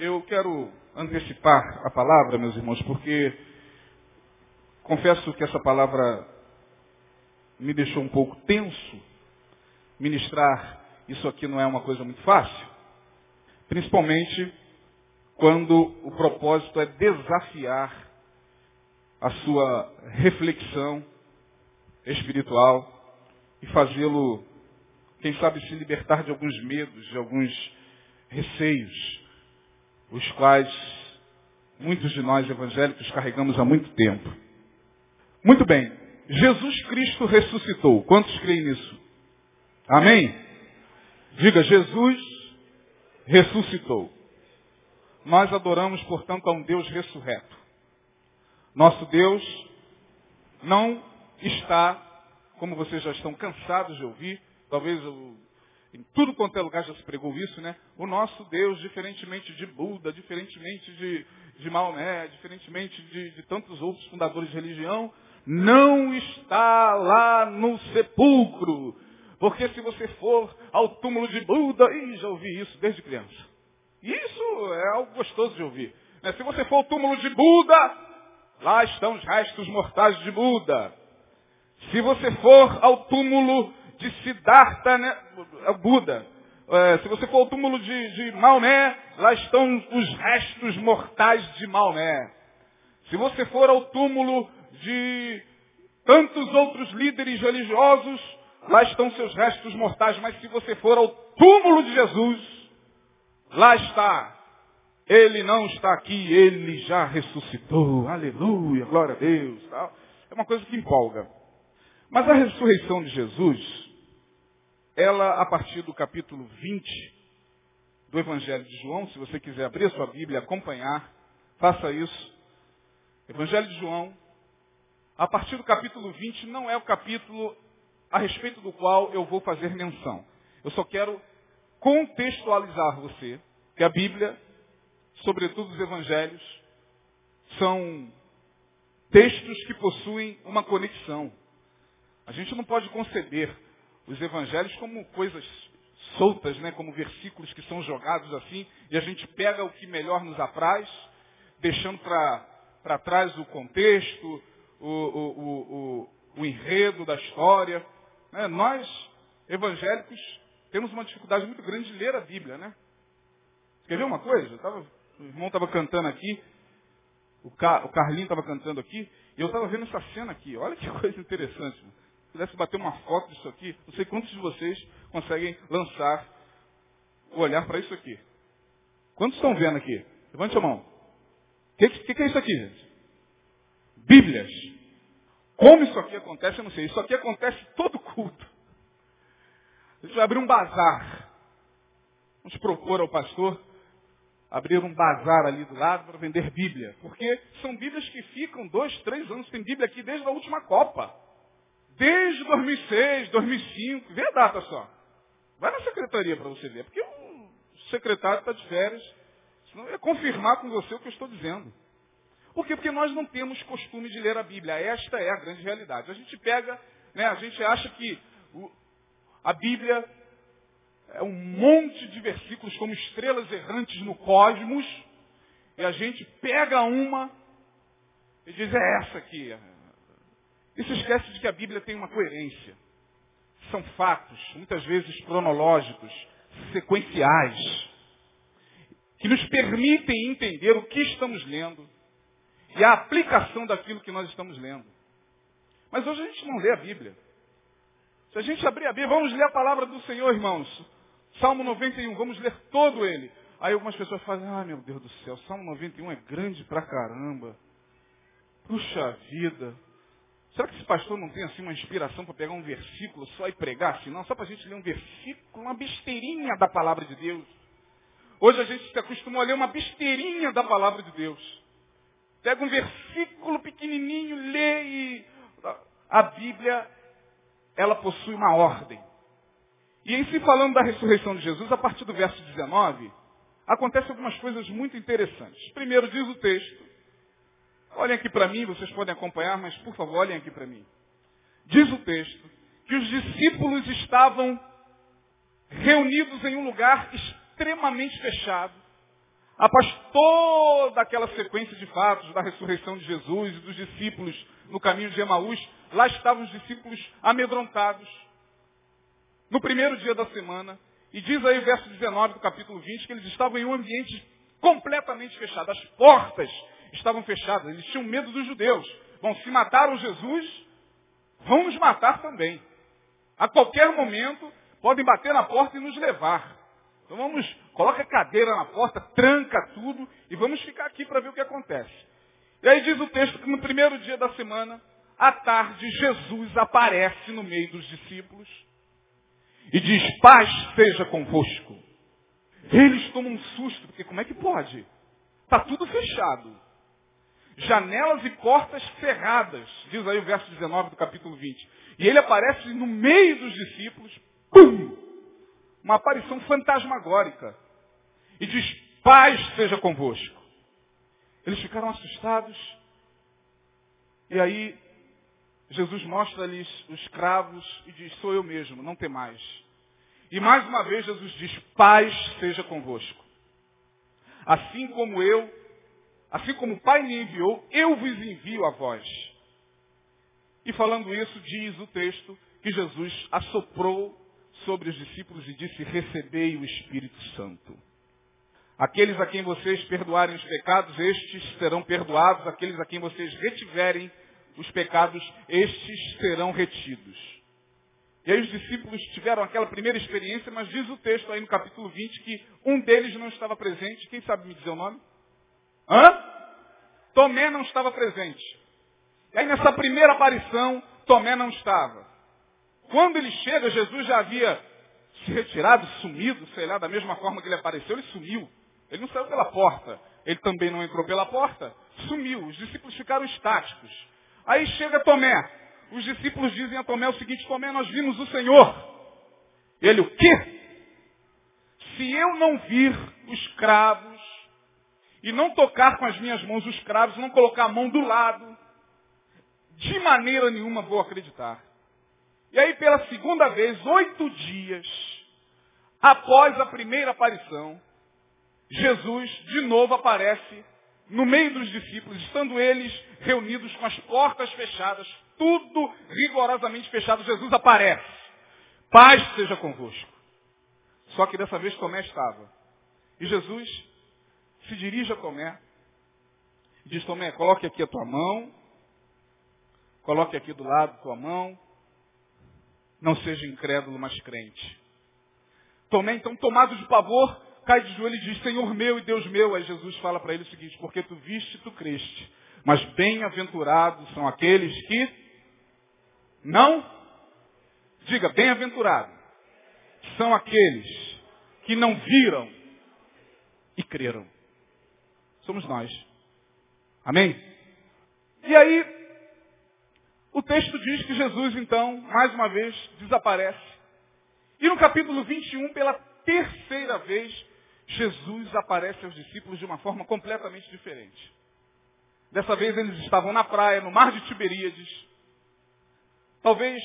Eu quero antecipar a palavra, meus irmãos, porque confesso que essa palavra me deixou um pouco tenso. Ministrar isso aqui não é uma coisa muito fácil. Principalmente quando o propósito é desafiar a sua reflexão espiritual e fazê-lo, quem sabe, se libertar de alguns medos, de alguns receios, os quais muitos de nós evangélicos carregamos há muito tempo. Muito bem, Jesus Cristo ressuscitou. Quantos creem nisso? Amém? Diga, Jesus ressuscitou. Nós adoramos, portanto, a um Deus ressurreto. Nosso Deus não está, como vocês já estão cansados de ouvir, talvez em tudo quanto é lugar já se pregou isso, né? O nosso Deus, diferentemente de Buda, diferentemente de, de Maomé, diferentemente de, de tantos outros fundadores de religião, não está lá no sepulcro. Porque se você for ao túmulo de Buda, ih, já ouvi isso desde criança. Isso é algo gostoso de ouvir. Né? Se você for ao túmulo de Buda, lá estão os restos mortais de Buda. Se você for ao túmulo de Siddhartha, né? Buda, é, se você for ao túmulo de, de Maomé, lá estão os restos mortais de Maomé. Se você for ao túmulo de tantos outros líderes religiosos, lá estão seus restos mortais. Mas se você for ao túmulo de Jesus, lá está. Ele não está aqui, ele já ressuscitou. Aleluia, glória a Deus. Tal. É uma coisa que empolga. Mas a ressurreição de Jesus, ela, a partir do capítulo 20 do Evangelho de João, se você quiser abrir a sua Bíblia e acompanhar, faça isso. Evangelho de João, a partir do capítulo 20, não é o capítulo a respeito do qual eu vou fazer menção. Eu só quero contextualizar você que a Bíblia, sobretudo os evangelhos, são textos que possuem uma conexão. A gente não pode conceber os evangelhos como coisas soltas, né, como versículos que são jogados assim, e a gente pega o que melhor nos apraz, deixando para trás o contexto, o, o, o, o, enredo da história. Né? Nós, evangélicos, temos uma dificuldade muito grande de ler a Bíblia, né? Quer ver uma coisa? Tava, o irmão estava cantando aqui, o, Car, o Carlinho estava cantando aqui, e eu estava vendo essa cena aqui. Olha que coisa interessante. Se pudesse bater uma foto disso aqui, não sei quantos de vocês conseguem lançar o olhar para isso aqui. Quantos estão vendo aqui? Levante a mão. O que, que, que é isso aqui, gente? Bíblias. Como isso aqui acontece, eu não sei. Isso aqui acontece todo culto. A gente vai abrir um bazar. Vamos propor ao pastor abrir um bazar ali do lado para vender Bíblia. Porque são Bíblias que ficam dois, três anos. Tem Bíblia aqui desde a última Copa. Desde 2006, 2005. Vê a data só. Vai na secretaria para você ver. Porque o secretário está de férias. Senão ia confirmar com você o que eu estou dizendo. Por quê? Porque nós não temos costume de ler a Bíblia. Esta é a grande realidade. A gente pega, né, a gente acha que o, a Bíblia é um monte de versículos como estrelas errantes no cosmos, e a gente pega uma e diz, é essa aqui. E se esquece de que a Bíblia tem uma coerência. São fatos, muitas vezes cronológicos, sequenciais, que nos permitem entender o que estamos lendo e a aplicação daquilo que nós estamos lendo. Mas hoje a gente não lê a Bíblia. Se a gente abrir a Bíblia, vamos ler a palavra do Senhor, irmãos. Salmo 91, vamos ler todo ele. Aí algumas pessoas falam, ah meu Deus do céu, Salmo 91 é grande pra caramba. Puxa vida. Será que esse pastor não tem assim uma inspiração para pegar um versículo só e pregar assim? Não, só para a gente ler um versículo, uma besteirinha da palavra de Deus. Hoje a gente se acostumou a ler uma besteirinha da palavra de Deus. Pega um versículo pequenininho, lê e... A Bíblia, ela possui uma ordem. E em se falando da ressurreição de Jesus, a partir do verso 19, acontecem algumas coisas muito interessantes. Primeiro diz o texto, olhem aqui para mim, vocês podem acompanhar, mas por favor, olhem aqui para mim. Diz o texto que os discípulos estavam reunidos em um lugar extremamente fechado, após toda aquela sequência de fatos da ressurreição de Jesus e dos discípulos no caminho de Emaús, lá estavam os discípulos amedrontados. No primeiro dia da semana, e diz aí o verso 19 do capítulo 20 que eles estavam em um ambiente completamente fechado. As portas estavam fechadas. Eles tinham medo dos judeus. Bom, se mataram Jesus, vão nos matar também. A qualquer momento, podem bater na porta e nos levar. Então vamos, coloca a cadeira na porta, tranca tudo e vamos ficar aqui para ver o que acontece. E aí diz o texto que no primeiro dia da semana, à tarde, Jesus aparece no meio dos discípulos e diz, paz seja convosco. Eles tomam um susto, porque como é que pode? Está tudo fechado. Janelas e portas cerradas, diz aí o verso 19 do capítulo 20. E ele aparece no meio dos discípulos, pum! Uma aparição fantasmagórica. E diz, paz seja convosco. Eles ficaram assustados. E aí Jesus mostra-lhes os cravos e diz, sou eu mesmo, não tem mais. E mais uma vez Jesus diz, paz seja convosco. Assim como eu, assim como o Pai me enviou, eu vos envio a vós. E falando isso, diz o texto que Jesus assoprou sobre os discípulos e disse, recebei o Espírito Santo. Aqueles a quem vocês perdoarem os pecados, estes serão perdoados. Aqueles a quem vocês retiverem os pecados, estes serão retidos. E aí os discípulos tiveram aquela primeira experiência, mas diz o texto aí no capítulo 20 que um deles não estava presente. Quem sabe me dizer o nome? Hã? Tomé não estava presente. E aí nessa primeira aparição, Tomé não estava. Quando ele chega, Jesus já havia se retirado, sumido, sei lá, da mesma forma que ele apareceu, ele sumiu. Ele não saiu pela porta. Ele também não entrou pela porta. Sumiu. Os discípulos ficaram estáticos. Aí chega Tomé. Os discípulos dizem a Tomé o seguinte, Tomé, nós vimos o Senhor. Ele, o quê? Se eu não vir os cravos e não tocar com as minhas mãos os cravos, não colocar a mão do lado, de maneira nenhuma vou acreditar. E aí, pela segunda vez, oito dias após a primeira aparição, Jesus de novo aparece no meio dos discípulos, estando eles reunidos com as portas fechadas, tudo rigorosamente fechado, Jesus aparece. Paz seja convosco. Só que dessa vez Tomé estava. E Jesus se dirige a Tomé e diz, Tomé, coloque aqui a tua mão, coloque aqui do lado a tua mão, não seja incrédulo, mas crente. Tomé, então, tomado de pavor, cai de joelho e diz, Senhor meu e Deus meu. Aí Jesus fala para ele o seguinte, porque tu viste, tu creste. Mas bem-aventurados são aqueles que não, diga, bem-aventurado, são aqueles que não viram e creram. Somos nós. Amém? E aí, o texto diz que Jesus, então, mais uma vez, desaparece. E no capítulo 21, pela terceira vez, Jesus aparece aos discípulos de uma forma completamente diferente. Dessa vez eles estavam na praia, no mar de Tiberíades, talvez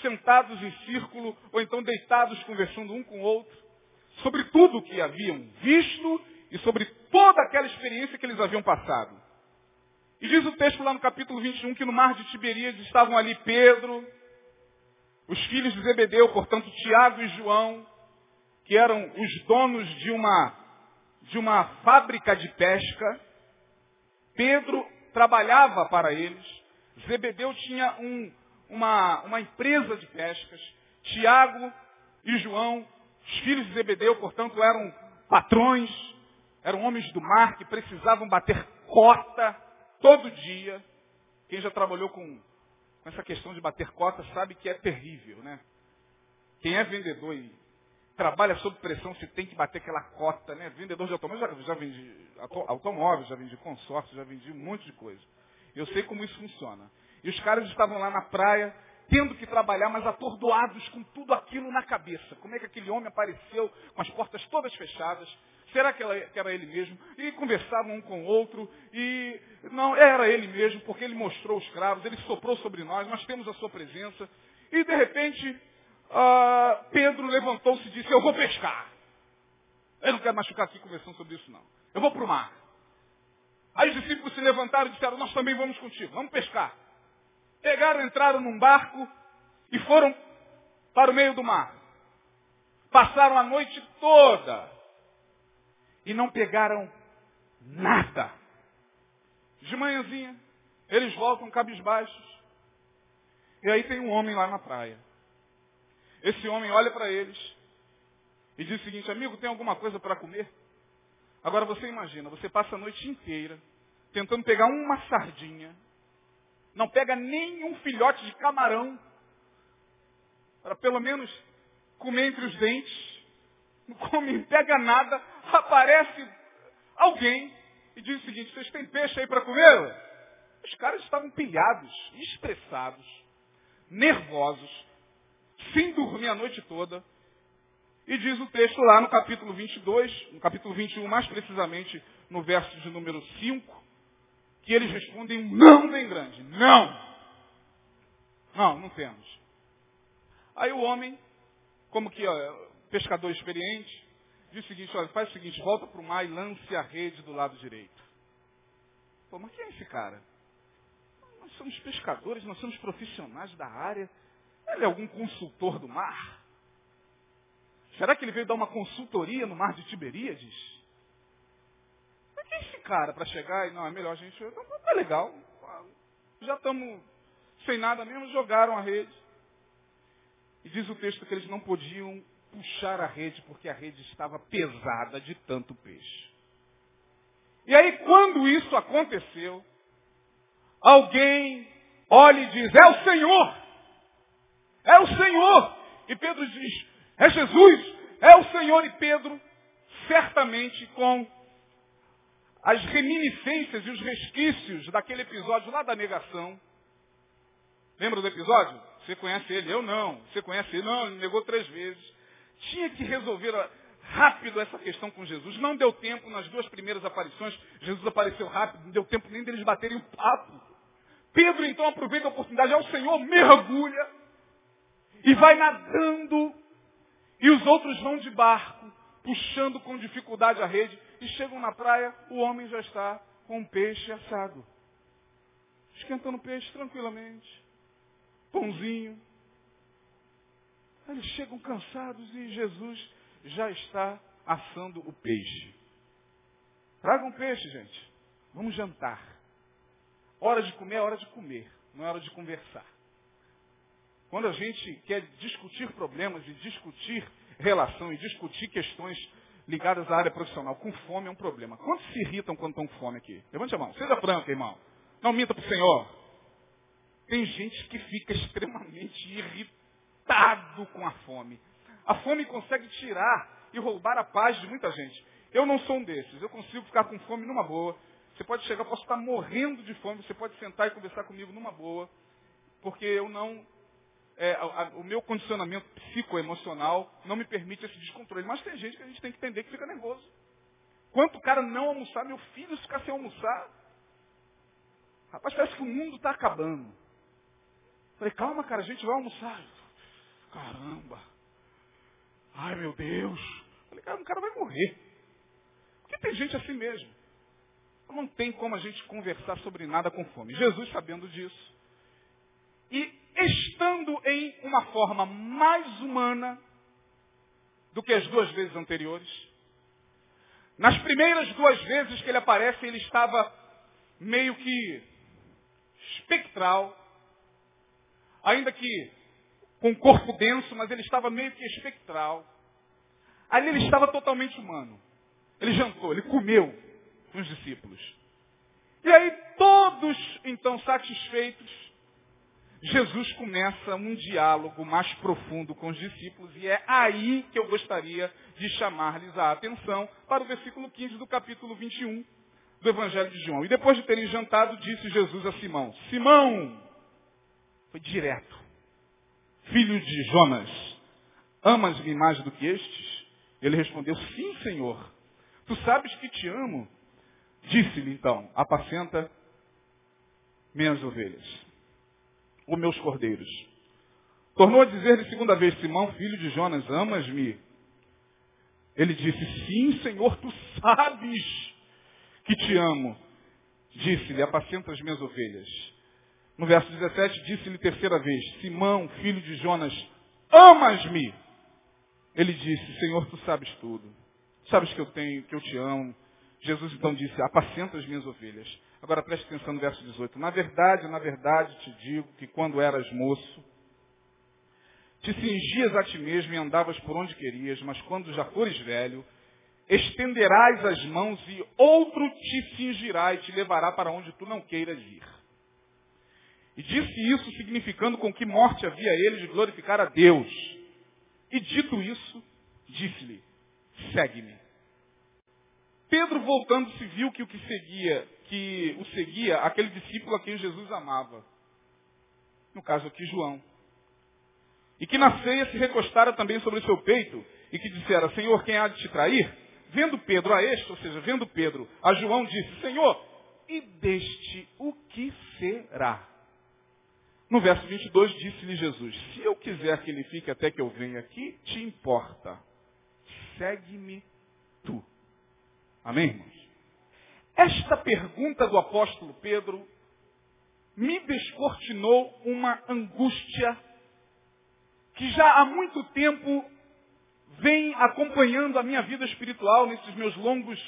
sentados em círculo, ou então deitados conversando um com o outro, sobre tudo o que haviam visto e sobre toda aquela experiência que eles haviam passado. E diz o texto lá no capítulo 21 que no mar de Tiberíades estavam ali Pedro, os filhos de Zebedeu, portanto Tiago e João, que eram os donos de uma, de uma fábrica de pesca. Pedro trabalhava para eles. Zebedeu tinha um, uma, uma empresa de pescas. Tiago e João, os filhos de Zebedeu, portanto, eram patrões, eram homens do mar que precisavam bater cota todo dia. Quem já trabalhou com, com essa questão de bater cota sabe que é terrível, né? Quem é vendedor e trabalha sob pressão, se tem que bater aquela cota, né? Vendedor de automóvel, já, já vendi automóveis, já vendi consórcio, já vendi um monte de coisa. Eu sei como isso funciona. E os caras estavam lá na praia, tendo que trabalhar, mas atordoados com tudo aquilo na cabeça. Como é que aquele homem apareceu com as portas todas fechadas? Será que era ele mesmo? E conversavam um com o outro, e não, era ele mesmo, porque ele mostrou os cravos, ele soprou sobre nós, nós temos a sua presença. E de repente, uh, Pedro levantou-se e disse, eu vou pescar. Eu não quero mais ficar aqui conversando sobre isso, não. Eu vou para o mar. Aí os discípulos se levantaram e disseram, nós também vamos contigo, vamos pescar. Pegaram, entraram num barco e foram para o meio do mar. Passaram a noite toda e não pegaram nada. De manhãzinha, eles voltam cabisbaixos. E aí tem um homem lá na praia. Esse homem olha para eles e diz o seguinte, amigo, tem alguma coisa para comer? Agora você imagina, você passa a noite inteira tentando pegar uma sardinha, não pega nem um filhote de camarão, para pelo menos comer entre os dentes, não come, pega nada, aparece alguém e diz o seguinte, vocês têm peixe aí para comer? Os caras estavam pilhados, estressados, nervosos, sem dormir a noite toda, e diz o texto lá no capítulo 22, no capítulo 21, mais precisamente no verso de número 5, que eles respondem um não bem grande. Não! Não, não temos. Aí o homem, como que ó, pescador experiente, diz o seguinte, olha, faz o seguinte, volta para o mar e lance a rede do lado direito. Pô, mas quem é esse cara? Nós somos pescadores, nós somos profissionais da área. Ele é algum consultor do mar? Será que ele veio dar uma consultoria no mar de Tiberíades? Mas quem é esse cara para chegar e, não, é melhor a gente. Não, tá legal. Já estamos sem nada mesmo, jogaram a rede. E diz o texto que eles não podiam puxar a rede porque a rede estava pesada de tanto peixe. E aí, quando isso aconteceu, alguém olha e diz: É o Senhor! É o Senhor! E Pedro diz: é Jesus, é o Senhor e Pedro, certamente com as reminiscências e os resquícios daquele episódio lá da negação. Lembra do episódio? Você conhece ele? Eu não. Você conhece ele? Não, ele negou três vezes. Tinha que resolver rápido essa questão com Jesus. Não deu tempo nas duas primeiras aparições. Jesus apareceu rápido, não deu tempo nem deles baterem o papo. Pedro então aproveita a oportunidade, é o Senhor, mergulha e vai nadando e os outros vão de barco, puxando com dificuldade a rede, e chegam na praia, o homem já está com o peixe assado. Esquentando o peixe tranquilamente. Pãozinho. Eles chegam cansados e Jesus já está assando o peixe. Tragam peixe, gente. Vamos jantar. Hora de comer é hora de comer, não é hora de conversar. Quando a gente quer discutir problemas e discutir relação e discutir questões ligadas à área profissional com fome é um problema. Quantos se irritam quando estão com fome aqui? Levante a mão. Seja franco, irmão. Não minta para o Senhor. Tem gente que fica extremamente irritado com a fome. A fome consegue tirar e roubar a paz de muita gente. Eu não sou um desses. Eu consigo ficar com fome numa boa. Você pode chegar, posso estar morrendo de fome, você pode sentar e conversar comigo numa boa, porque eu não é, a, a, o meu condicionamento psicoemocional não me permite esse descontrole. Mas tem gente que a gente tem que entender que fica nervoso. Quanto o cara não almoçar, meu filho ficar sem almoçar. Rapaz, parece que o mundo está acabando. Falei, calma, cara, a gente vai almoçar. Caramba. Ai, meu Deus. Falei, cara, o cara vai morrer. Porque tem gente assim mesmo. Não tem como a gente conversar sobre nada com fome. Jesus, sabendo disso, e estando em uma forma mais humana do que as duas vezes anteriores. Nas primeiras duas vezes que ele aparece, ele estava meio que espectral, ainda que com corpo denso, mas ele estava meio que espectral. Ali ele estava totalmente humano. Ele jantou, ele comeu com os discípulos. E aí todos, então, satisfeitos, Jesus começa um diálogo mais profundo com os discípulos e é aí que eu gostaria de chamar-lhes a atenção para o versículo 15 do capítulo 21 do Evangelho de João. E depois de terem jantado, disse Jesus a Simão, Simão, foi direto, filho de Jonas, amas-me mais do que estes? Ele respondeu, sim, Senhor, tu sabes que te amo. Disse-lhe então, apacenta minhas ovelhas os meus cordeiros. Tornou a dizer-lhe segunda vez, Simão, filho de Jonas, amas-me? Ele disse, sim, Senhor, tu sabes que te amo. Disse-lhe, apacenta as minhas ovelhas. No verso 17, disse-lhe terceira vez, Simão, filho de Jonas, amas-me? Ele disse, Senhor, tu sabes tudo. Sabes que eu tenho, que eu te amo. Jesus então disse, apacenta as minhas ovelhas. Agora preste atenção no verso 18. Na verdade, na verdade te digo que quando eras moço, te cingias a ti mesmo e andavas por onde querias, mas quando já fores velho, estenderás as mãos e outro te cingirá e te levará para onde tu não queiras ir. E disse isso significando com que morte havia ele de glorificar a Deus. E dito isso, disse-lhe, segue-me. Pedro voltando-se viu que o que seguia, que o seguia aquele discípulo a quem Jesus amava. No caso aqui, João. E que na ceia se recostara também sobre o seu peito e que dissera, Senhor, quem há de te trair? Vendo Pedro a este, ou seja, vendo Pedro a João, disse, Senhor, e deste o que será? No verso 22 disse-lhe Jesus, se eu quiser que ele fique até que eu venha aqui, te importa. Segue-me tu. Amém, irmãos? Esta pergunta do apóstolo Pedro me descortinou uma angústia que já há muito tempo vem acompanhando a minha vida espiritual nesses meus longos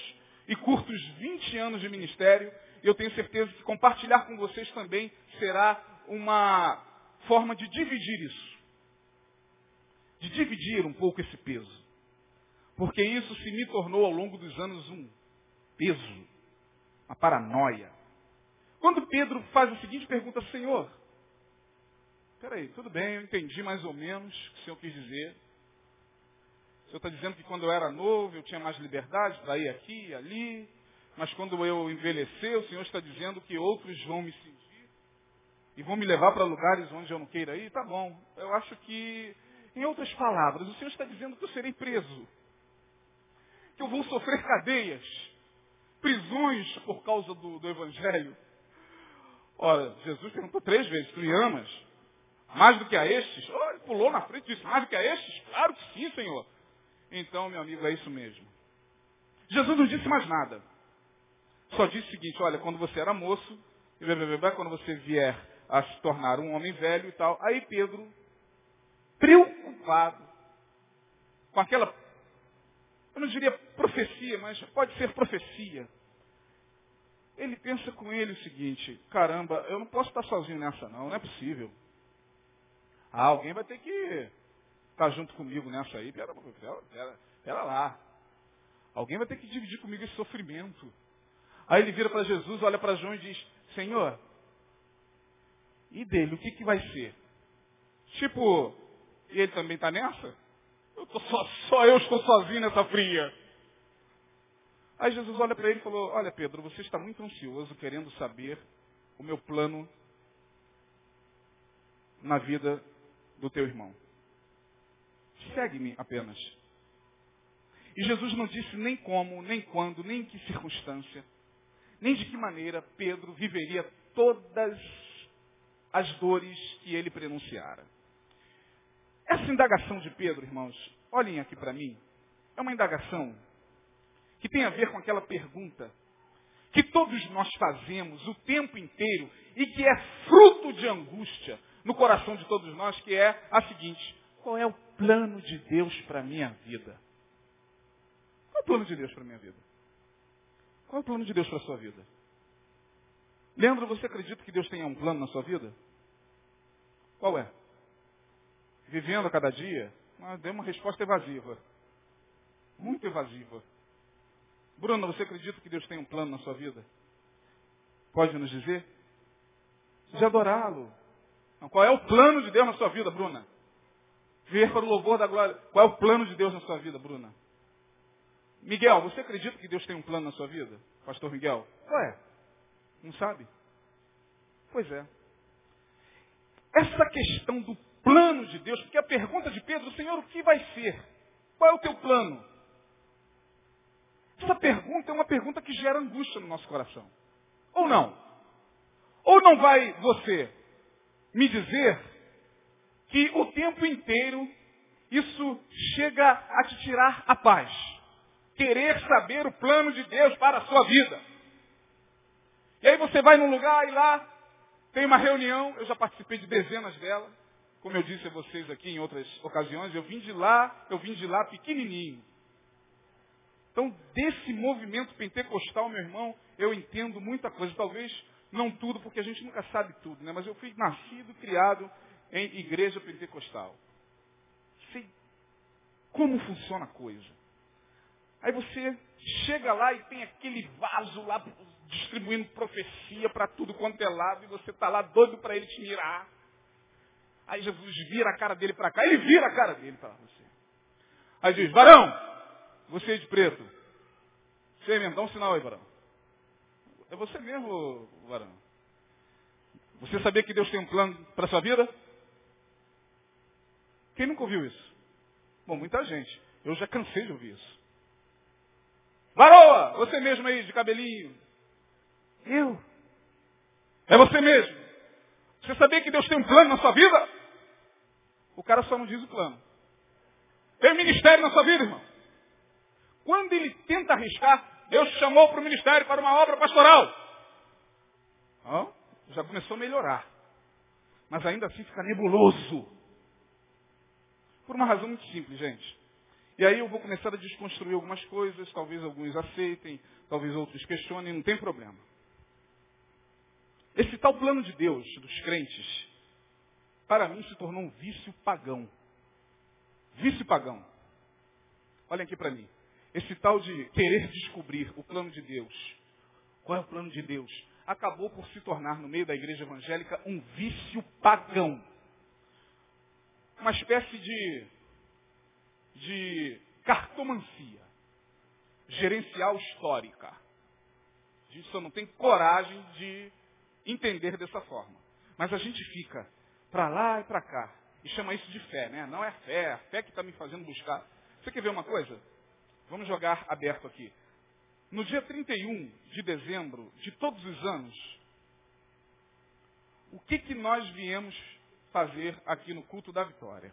e curtos 20 anos de ministério. Eu tenho certeza que compartilhar com vocês também será uma forma de dividir isso. De dividir um pouco esse peso. Porque isso se me tornou ao longo dos anos um peso, uma paranoia. Quando Pedro faz a seguinte pergunta, Senhor, peraí, tudo bem, eu entendi mais ou menos o que o Senhor quis dizer. O Senhor está dizendo que quando eu era novo eu tinha mais liberdade para ir aqui e ali, mas quando eu envelhecer, o Senhor está dizendo que outros vão me seguir e vão me levar para lugares onde eu não queira ir, tá bom. Eu acho que, em outras palavras, o Senhor está dizendo que eu serei preso. Que eu vou sofrer cadeias, prisões por causa do, do Evangelho. Ora, Jesus perguntou três vezes, tu me amas? Mais do que a estes? Oh, ele pulou na frente e disse, mais do que a estes? Claro que sim, Senhor. Então, meu amigo, é isso mesmo. Jesus não disse mais nada. Só disse o seguinte, olha, quando você era moço, quando você vier a se tornar um homem velho e tal. Aí Pedro, preocupado com aquela, eu não diria profecia, mas pode ser profecia. Ele pensa com ele o seguinte, caramba, eu não posso estar sozinho nessa não, não é possível. Ah, alguém vai ter que estar junto comigo nessa aí. Pera, pera, pera, pera lá. Alguém vai ter que dividir comigo esse sofrimento. Aí ele vira para Jesus, olha para João e diz, Senhor, e dele, o que, que vai ser? Tipo, ele também está nessa? Eu tô só, só eu estou sozinho nessa fria. Aí Jesus olha para ele e falou, olha Pedro, você está muito ansioso querendo saber o meu plano na vida do teu irmão. Segue-me apenas. E Jesus não disse nem como, nem quando, nem em que circunstância, nem de que maneira Pedro viveria todas as dores que ele prenunciara. Essa indagação de Pedro, irmãos, olhem aqui para mim, é uma indagação que tem a ver com aquela pergunta que todos nós fazemos o tempo inteiro e que é fruto de angústia no coração de todos nós, que é a seguinte: qual é o plano de Deus para a minha vida? Qual é o plano de Deus para a minha vida? Qual é o plano de Deus para a sua vida? Leandro, você acredita que Deus tenha um plano na sua vida? Qual é? Vivendo a cada dia? Ah, deu uma resposta evasiva. Muito evasiva. Bruno, você acredita que Deus tem um plano na sua vida? Pode nos dizer? De adorá-lo. Qual é o plano de Deus na sua vida, Bruna? Ver para o louvor da glória. Qual é o plano de Deus na sua vida, Bruna? Miguel, você acredita que Deus tem um plano na sua vida? Pastor Miguel? Qual é? Não sabe? Pois é. Essa questão do plano de Deus, porque a pergunta de Pedro, Senhor, o que vai ser? Qual é o teu plano? Essa pergunta é uma pergunta que gera angústia no nosso coração. Ou não? Ou não vai você me dizer que o tempo inteiro isso chega a te tirar a paz? Querer saber o plano de Deus para a sua vida. E aí você vai num lugar e lá tem uma reunião, eu já participei de dezenas dela, como eu disse a vocês aqui em outras ocasiões, eu vim de lá, eu vim de lá pequenininho. Então, desse movimento pentecostal, meu irmão, eu entendo muita coisa. Talvez não tudo, porque a gente nunca sabe tudo, né? Mas eu fui nascido, criado em igreja pentecostal. Sei como funciona a coisa. Aí você chega lá e tem aquele vaso lá distribuindo profecia para tudo quanto é lado, e você está lá doido para ele te mirar. Aí Jesus vira a cara dele para cá, ele vira a cara dele para você. Aí diz, varão, você é de preto. Você mesmo, dá um sinal aí, varão. É você mesmo, varão. Você sabia que Deus tem um plano para sua vida? Quem nunca ouviu isso? Bom, muita gente. Eu já cansei de ouvir isso. Varoa, você mesmo aí, de cabelinho. Eu. É você mesmo. Você sabia que Deus tem um plano na sua vida? O cara só não diz o plano. Tem ministério na sua vida, irmão. Quando ele tenta arriscar, Deus chamou para o ministério, para uma obra pastoral. Já começou a melhorar. Mas ainda assim fica nebuloso. Por uma razão muito simples, gente. E aí eu vou começar a desconstruir algumas coisas, talvez alguns aceitem, talvez outros questionem, não tem problema. Esse tal plano de Deus, dos crentes, para mim se tornou um vício pagão. Vício pagão. Olhem aqui para mim. Esse tal de querer descobrir o plano de Deus. Qual é o plano de Deus? Acabou por se tornar, no meio da igreja evangélica, um vício pagão. Uma espécie de, de cartomancia. Gerencial histórica. A gente só não tem coragem de entender dessa forma. Mas a gente fica para lá e para cá. E chama isso de fé, né? Não é fé, é a fé que está me fazendo buscar. Você quer ver uma coisa? Vamos jogar aberto aqui. No dia 31 de dezembro de todos os anos, o que, que nós viemos fazer aqui no culto da vitória?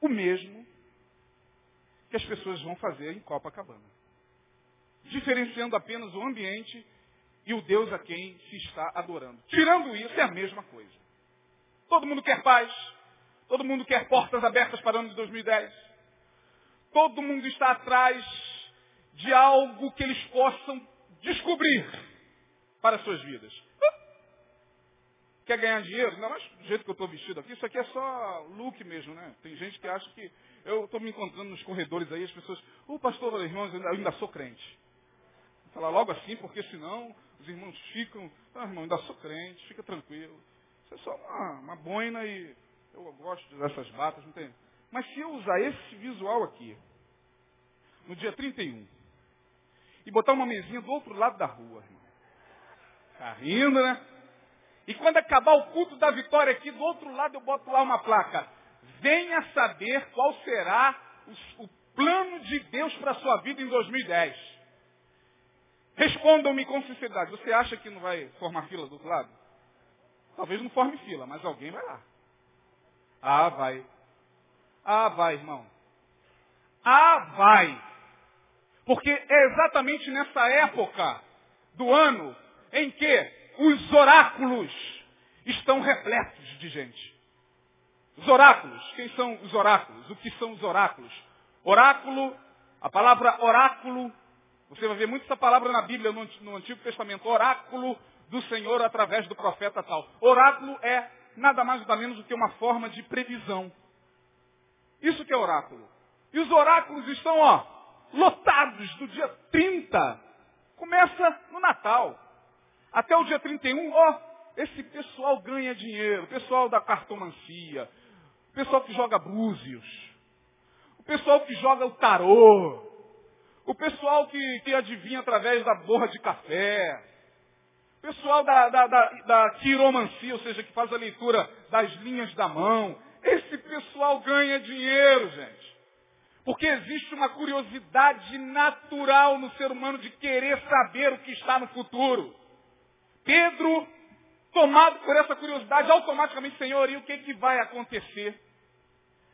O mesmo que as pessoas vão fazer em Copacabana. Diferenciando apenas o ambiente e o Deus a quem se está adorando. Tirando isso, é a mesma coisa. Todo mundo quer paz. Todo mundo quer portas abertas para o ano de 2010. Todo mundo está atrás de algo que eles possam descobrir para as suas vidas. Quer ganhar dinheiro? Não, mas do jeito que eu estou vestido aqui, isso aqui é só look mesmo, né? Tem gente que acha que eu estou me encontrando nos corredores aí, as pessoas, o oh, pastor, irmãos, eu ainda sou crente. Falar logo assim, porque senão os irmãos ficam, ah, irmão, ainda sou crente, fica tranquilo. Isso é só uma, uma boina e eu gosto de usar essas batas, não tem. Mas se eu usar esse visual aqui, no dia 31, e botar uma mesinha do outro lado da rua, irmão. Tá rindo, né? E quando acabar o culto da vitória aqui, do outro lado eu boto lá uma placa. Venha saber qual será o, o plano de Deus para a sua vida em 2010. Respondam-me com sinceridade. Você acha que não vai formar fila do outro lado? Talvez não forme fila, mas alguém vai lá. Ah, vai. Ah, vai, irmão. Ah, vai. Porque é exatamente nessa época do ano em que os oráculos estão repletos de gente. Os oráculos, quem são os oráculos? O que são os oráculos? Oráculo, a palavra oráculo você vai ver muito essa palavra na Bíblia, no, Antigo Testamento. Oráculo do Senhor através do profeta tal. Oráculo é nada mais nada menos do que uma forma de previsão. Isso que é oráculo. E os oráculos estão, ó, lotados do dia 30. Começa no Natal. Até o dia 31, ó, esse pessoal ganha dinheiro. O pessoal da cartomancia. O pessoal que joga búzios. O pessoal que joga o tarô. O pessoal que, que adivinha através da borra de café. O pessoal da, da, da, da quiromancia, ou seja, que faz a leitura das linhas da mão. Esse pessoal ganha dinheiro, gente. Porque existe uma curiosidade natural no ser humano de querer saber o que está no futuro. Pedro, tomado por essa curiosidade, automaticamente, Senhor, e o que, que vai acontecer?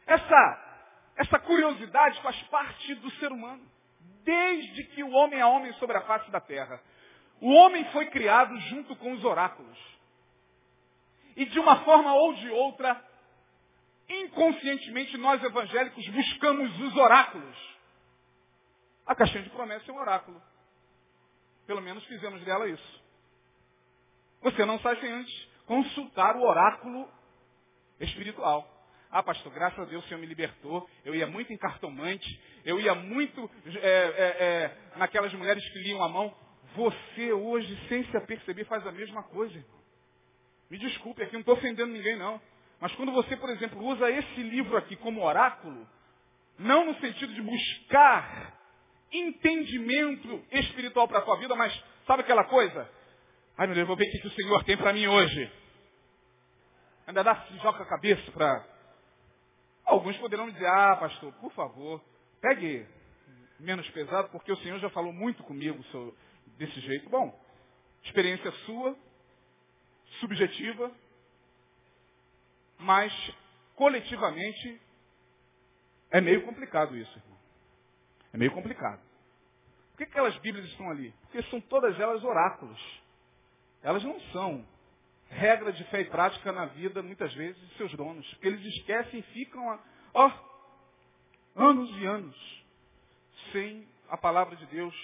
Essa, essa curiosidade faz parte do ser humano desde que o homem é homem sobre a face da terra. O homem foi criado junto com os oráculos. E de uma forma ou de outra, inconscientemente nós evangélicos buscamos os oráculos. A caixinha de promessa é um oráculo. Pelo menos fizemos dela isso. Você não sai sem antes consultar o oráculo espiritual. Ah, pastor, graças a Deus o Senhor me libertou. Eu ia muito em cartomante. Eu ia muito é, é, é, naquelas mulheres que liam a mão. Você hoje, sem se aperceber, faz a mesma coisa. Me desculpe, aqui não estou ofendendo ninguém, não. Mas quando você, por exemplo, usa esse livro aqui como oráculo, não no sentido de buscar entendimento espiritual para a sua vida, mas sabe aquela coisa? Ai meu Deus, vou ver o que, o Senhor tem para mim hoje. Ainda dá se joga a cabeça para. Alguns poderão dizer, ah, pastor, por favor, pegue menos pesado, porque o Senhor já falou muito comigo desse jeito. Bom, experiência sua, subjetiva, mas coletivamente é meio complicado isso, irmão. É meio complicado. Por que aquelas Bíblias estão ali? Porque são todas elas oráculos. Elas não são regra de fé e prática na vida, muitas vezes, de seus donos. Porque eles esquecem e ficam, ó, anos e anos sem a palavra de Deus.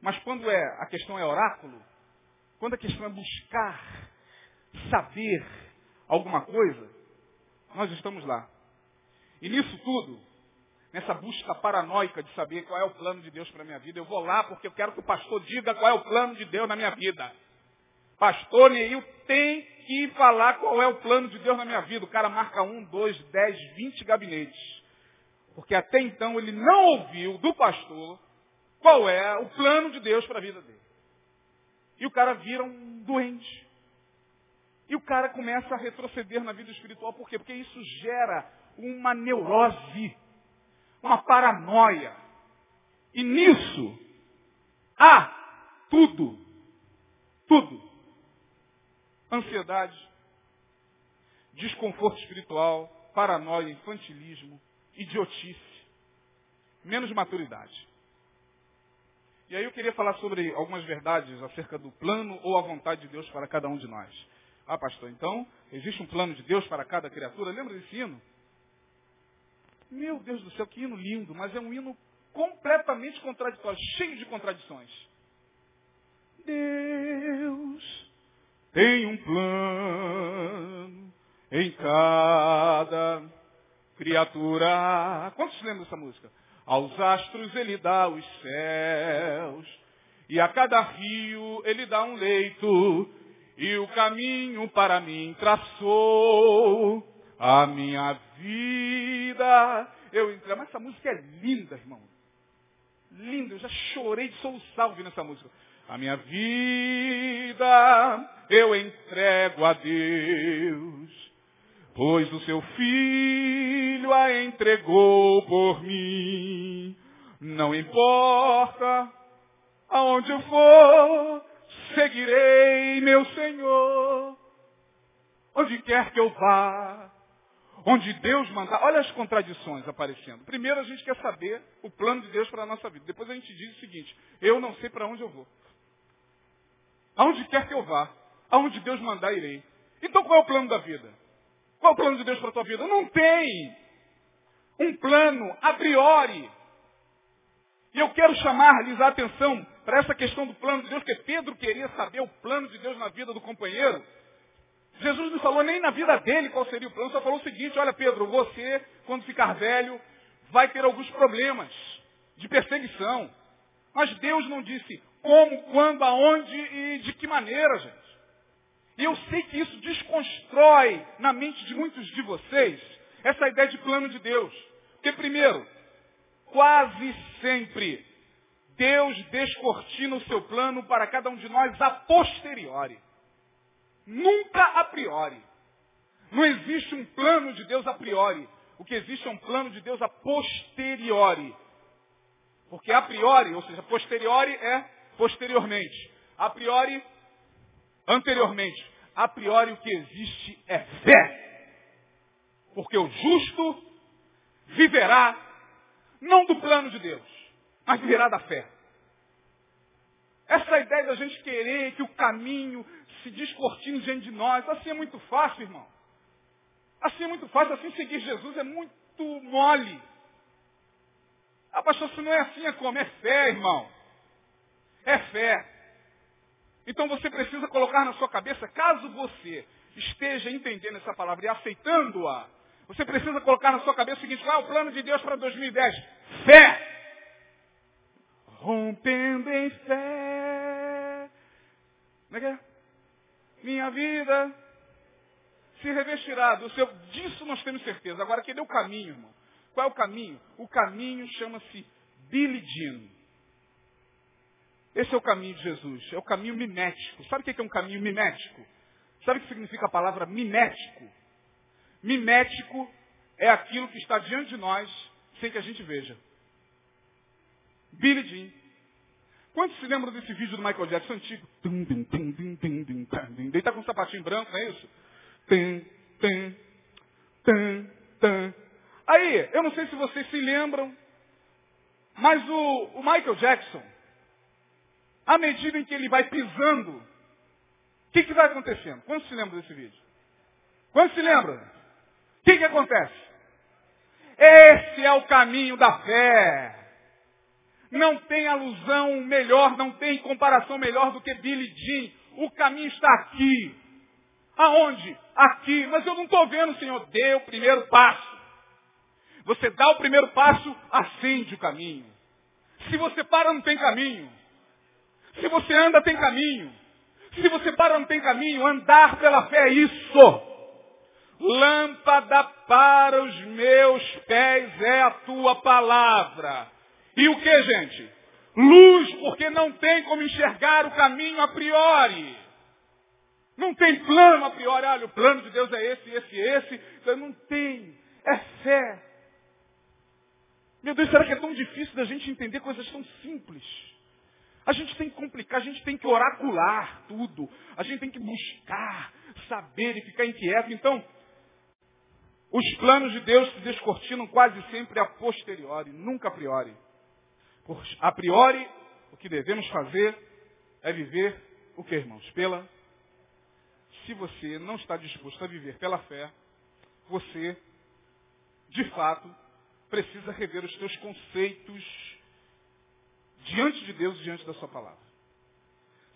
Mas quando é, a questão é oráculo, quando a questão é buscar saber alguma coisa, nós estamos lá. E nisso tudo, nessa busca paranoica de saber qual é o plano de Deus para a minha vida, eu vou lá porque eu quero que o pastor diga qual é o plano de Deus na minha vida. Pastor Neil tem que falar qual é o plano de Deus na minha vida. O cara marca um, dois, dez, vinte gabinetes. Porque até então ele não ouviu do pastor qual é o plano de Deus para a vida dele. E o cara vira um doente. E o cara começa a retroceder na vida espiritual. Por quê? Porque isso gera uma neurose, uma paranoia. E nisso há tudo. Tudo. Ansiedade, desconforto espiritual, paranoia, infantilismo, idiotice, menos maturidade. E aí eu queria falar sobre algumas verdades acerca do plano ou a vontade de Deus para cada um de nós. Ah, pastor, então existe um plano de Deus para cada criatura? Lembra desse hino? Meu Deus do céu, que hino lindo, mas é um hino completamente contraditório, cheio de contradições. Deus tem um plano em cada criatura. Quantos lembram dessa música? Aos astros ele dá os céus, e a cada rio ele dá um leito, e o caminho para mim traçou a minha vida. Eu entrei, mas essa música é linda, irmão. Linda, eu já chorei de soluçar ouvindo essa música. A minha vida eu entrego a Deus, pois o seu filho a entregou por mim. Não importa aonde eu for, seguirei meu Senhor. Onde quer que eu vá, onde Deus mandar. Olha as contradições aparecendo. Primeiro a gente quer saber o plano de Deus para a nossa vida. Depois a gente diz o seguinte, eu não sei para onde eu vou. Aonde quer que eu vá, aonde Deus mandar, irei. Então qual é o plano da vida? Qual é o plano de Deus para a tua vida? Não tem um plano a priori. E eu quero chamar-lhes a atenção para essa questão do plano de Deus, que Pedro queria saber o plano de Deus na vida do companheiro. Jesus não falou nem na vida dele qual seria o plano, só falou o seguinte, olha Pedro, você, quando ficar velho, vai ter alguns problemas de perseguição. Mas Deus não disse como, quando, aonde e de que maneira, gente. E eu sei que isso desconstrói na mente de muitos de vocês essa ideia de plano de Deus. Porque, primeiro, quase sempre Deus descortina o seu plano para cada um de nós a posteriori. Nunca a priori. Não existe um plano de Deus a priori. O que existe é um plano de Deus a posteriori. Porque a priori, ou seja, posteriori é posteriormente. A priori, anteriormente. A priori o que existe é fé. Porque o justo viverá não do plano de Deus, mas viverá da fé. Essa ideia da gente querer que o caminho se descortine diante de nós, assim é muito fácil, irmão. Assim é muito fácil, assim seguir Jesus é muito mole. Ah, pastor, se não é assim, é como? É fé, irmão. É fé. Então você precisa colocar na sua cabeça, caso você esteja entendendo essa palavra e aceitando-a, você precisa colocar na sua cabeça o seguinte, qual é o plano de Deus para 2010? Fé! Rompendo em fé. Como é que é? Minha vida se revestirá do seu. Disso nós temos certeza. Agora, que deu o caminho, irmão? Qual é o caminho? O caminho chama-se Billy Jean. Esse é o caminho de Jesus. É o caminho mimético. Sabe o que é um caminho mimético? Sabe o que significa a palavra mimético? Mimético é aquilo que está diante de nós sem que a gente veja. Billy Jean. Quantos se lembram desse vídeo do Michael Jackson antigo? Ele está com um sapatinho branco, não é isso? Aí, eu não sei se vocês se lembram, mas o, o Michael Jackson, à medida em que ele vai pisando, o que, que vai acontecendo? Quantos se lembram desse vídeo? Quantos se lembram? O que, que acontece? Esse é o caminho da fé. Não tem alusão melhor, não tem comparação melhor do que Billy Jean. O caminho está aqui. Aonde? Aqui. Mas eu não estou vendo, Senhor. Dê o primeiro passo. Você dá o primeiro passo, acende o caminho. Se você para, não tem caminho. Se você anda, tem caminho. Se você para, não tem caminho. Andar pela fé é isso. Lâmpada para os meus pés é a tua palavra. E o que, gente? Luz, porque não tem como enxergar o caminho a priori. Não tem plano a priori. Olha, o plano de Deus é esse, esse, esse. Não tem. É fé. Meu Deus, será que é tão difícil da gente entender coisas tão simples? A gente tem que complicar, a gente tem que oracular tudo. A gente tem que buscar, saber e ficar inquieto. Então, os planos de Deus se descortinam quase sempre a posteriori, nunca a priori. Por a priori, o que devemos fazer é viver o que, irmãos? Pela. Se você não está disposto a viver pela fé, você, de fato, precisa rever os seus conceitos diante de Deus e diante da sua palavra.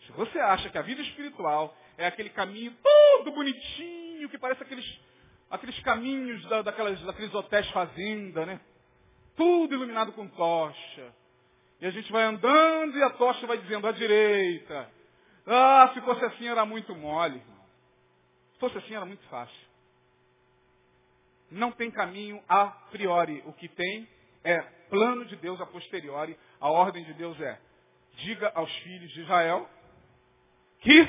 Se você acha que a vida espiritual é aquele caminho todo bonitinho, que parece aqueles, aqueles caminhos da, daquelas, daqueles hotéis fazenda, né? Tudo iluminado com tocha. E a gente vai andando e a tocha vai dizendo à direita. Ah, se fosse assim era muito mole. Se fosse assim era muito fácil. Não tem caminho a priori. O que tem é plano de Deus a posteriori. A ordem de Deus é, diga aos filhos de Israel que,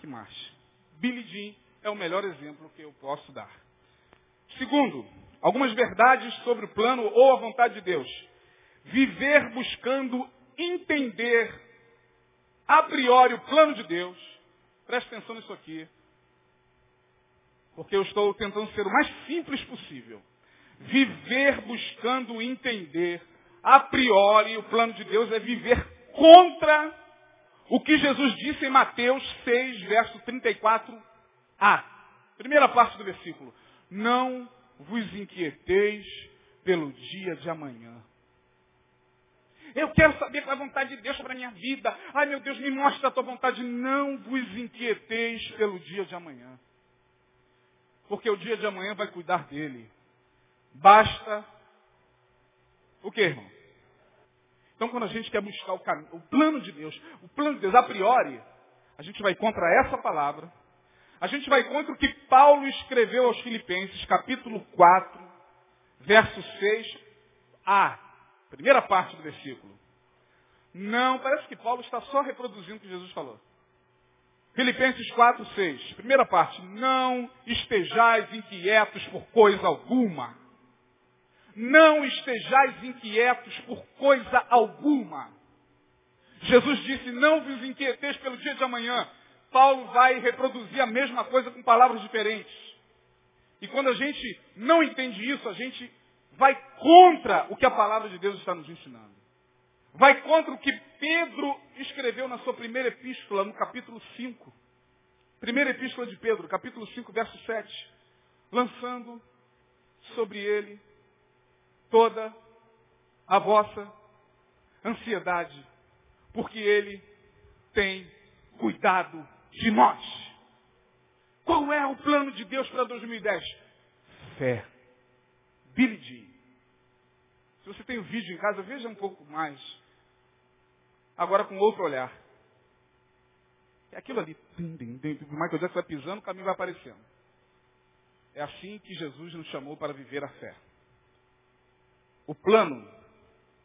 que marche. Billy Jean é o melhor exemplo que eu posso dar. Segundo, algumas verdades sobre o plano ou a vontade de Deus viver buscando entender a priori o plano de Deus. Preste atenção nisso aqui. Porque eu estou tentando ser o mais simples possível. Viver buscando entender a priori o plano de Deus é viver contra o que Jesus disse em Mateus 6, verso 34a. Primeira parte do versículo. Não vos inquieteis pelo dia de amanhã. Eu quero saber qual é a vontade de Deus para a minha vida. Ai meu Deus, me mostra a tua vontade. Não vos inquieteis pelo dia de amanhã. Porque o dia de amanhã vai cuidar dele. Basta o que, irmão? Então quando a gente quer buscar o, caminho, o plano de Deus, o plano de Deus a priori, a gente vai contra essa palavra. A gente vai contra o que Paulo escreveu aos Filipenses, capítulo 4, verso 6a. Primeira parte do versículo. Não, parece que Paulo está só reproduzindo o que Jesus falou. Filipenses 4, 6. Primeira parte. Não estejais inquietos por coisa alguma. Não estejais inquietos por coisa alguma. Jesus disse, não vos inquieteis pelo dia de amanhã. Paulo vai reproduzir a mesma coisa com palavras diferentes. E quando a gente não entende isso, a gente vai contra o que a palavra de Deus está nos ensinando. vai contra o que Pedro escreveu na sua primeira epístola, no capítulo 5. Primeira epístola de Pedro, capítulo 5, verso 7. Lançando sobre ele toda a vossa ansiedade, porque ele tem cuidado de nós. Qual é o plano de Deus para 2010? Fé. Billy Jean. Se você tem o um vídeo em casa, veja um pouco mais. Agora com outro olhar. É aquilo ali. Michael Jackson vai pisando, o caminho vai aparecendo. É assim que Jesus nos chamou para viver a fé. O plano,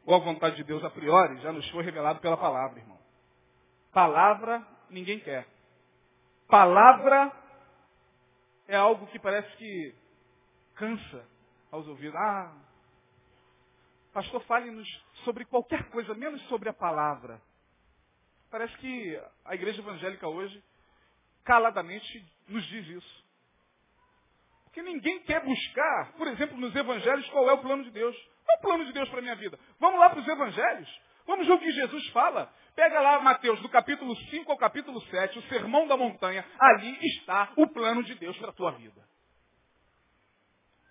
ou a vontade de Deus a priori, já nos foi revelado pela palavra, irmão. Palavra ninguém quer. Palavra é algo que parece que cansa aos ouvidos. Ah, pastor, fale-nos sobre qualquer coisa, menos sobre a palavra. Parece que a igreja evangélica hoje, caladamente, nos diz isso. Porque ninguém quer buscar, por exemplo, nos evangelhos, qual é o plano de Deus. Qual é o plano de Deus para a minha vida? Vamos lá para os evangelhos. Vamos ver o que Jesus fala. Pega lá Mateus, do capítulo 5 ao capítulo 7, o sermão da montanha. Ali está o plano de Deus para a tua vida.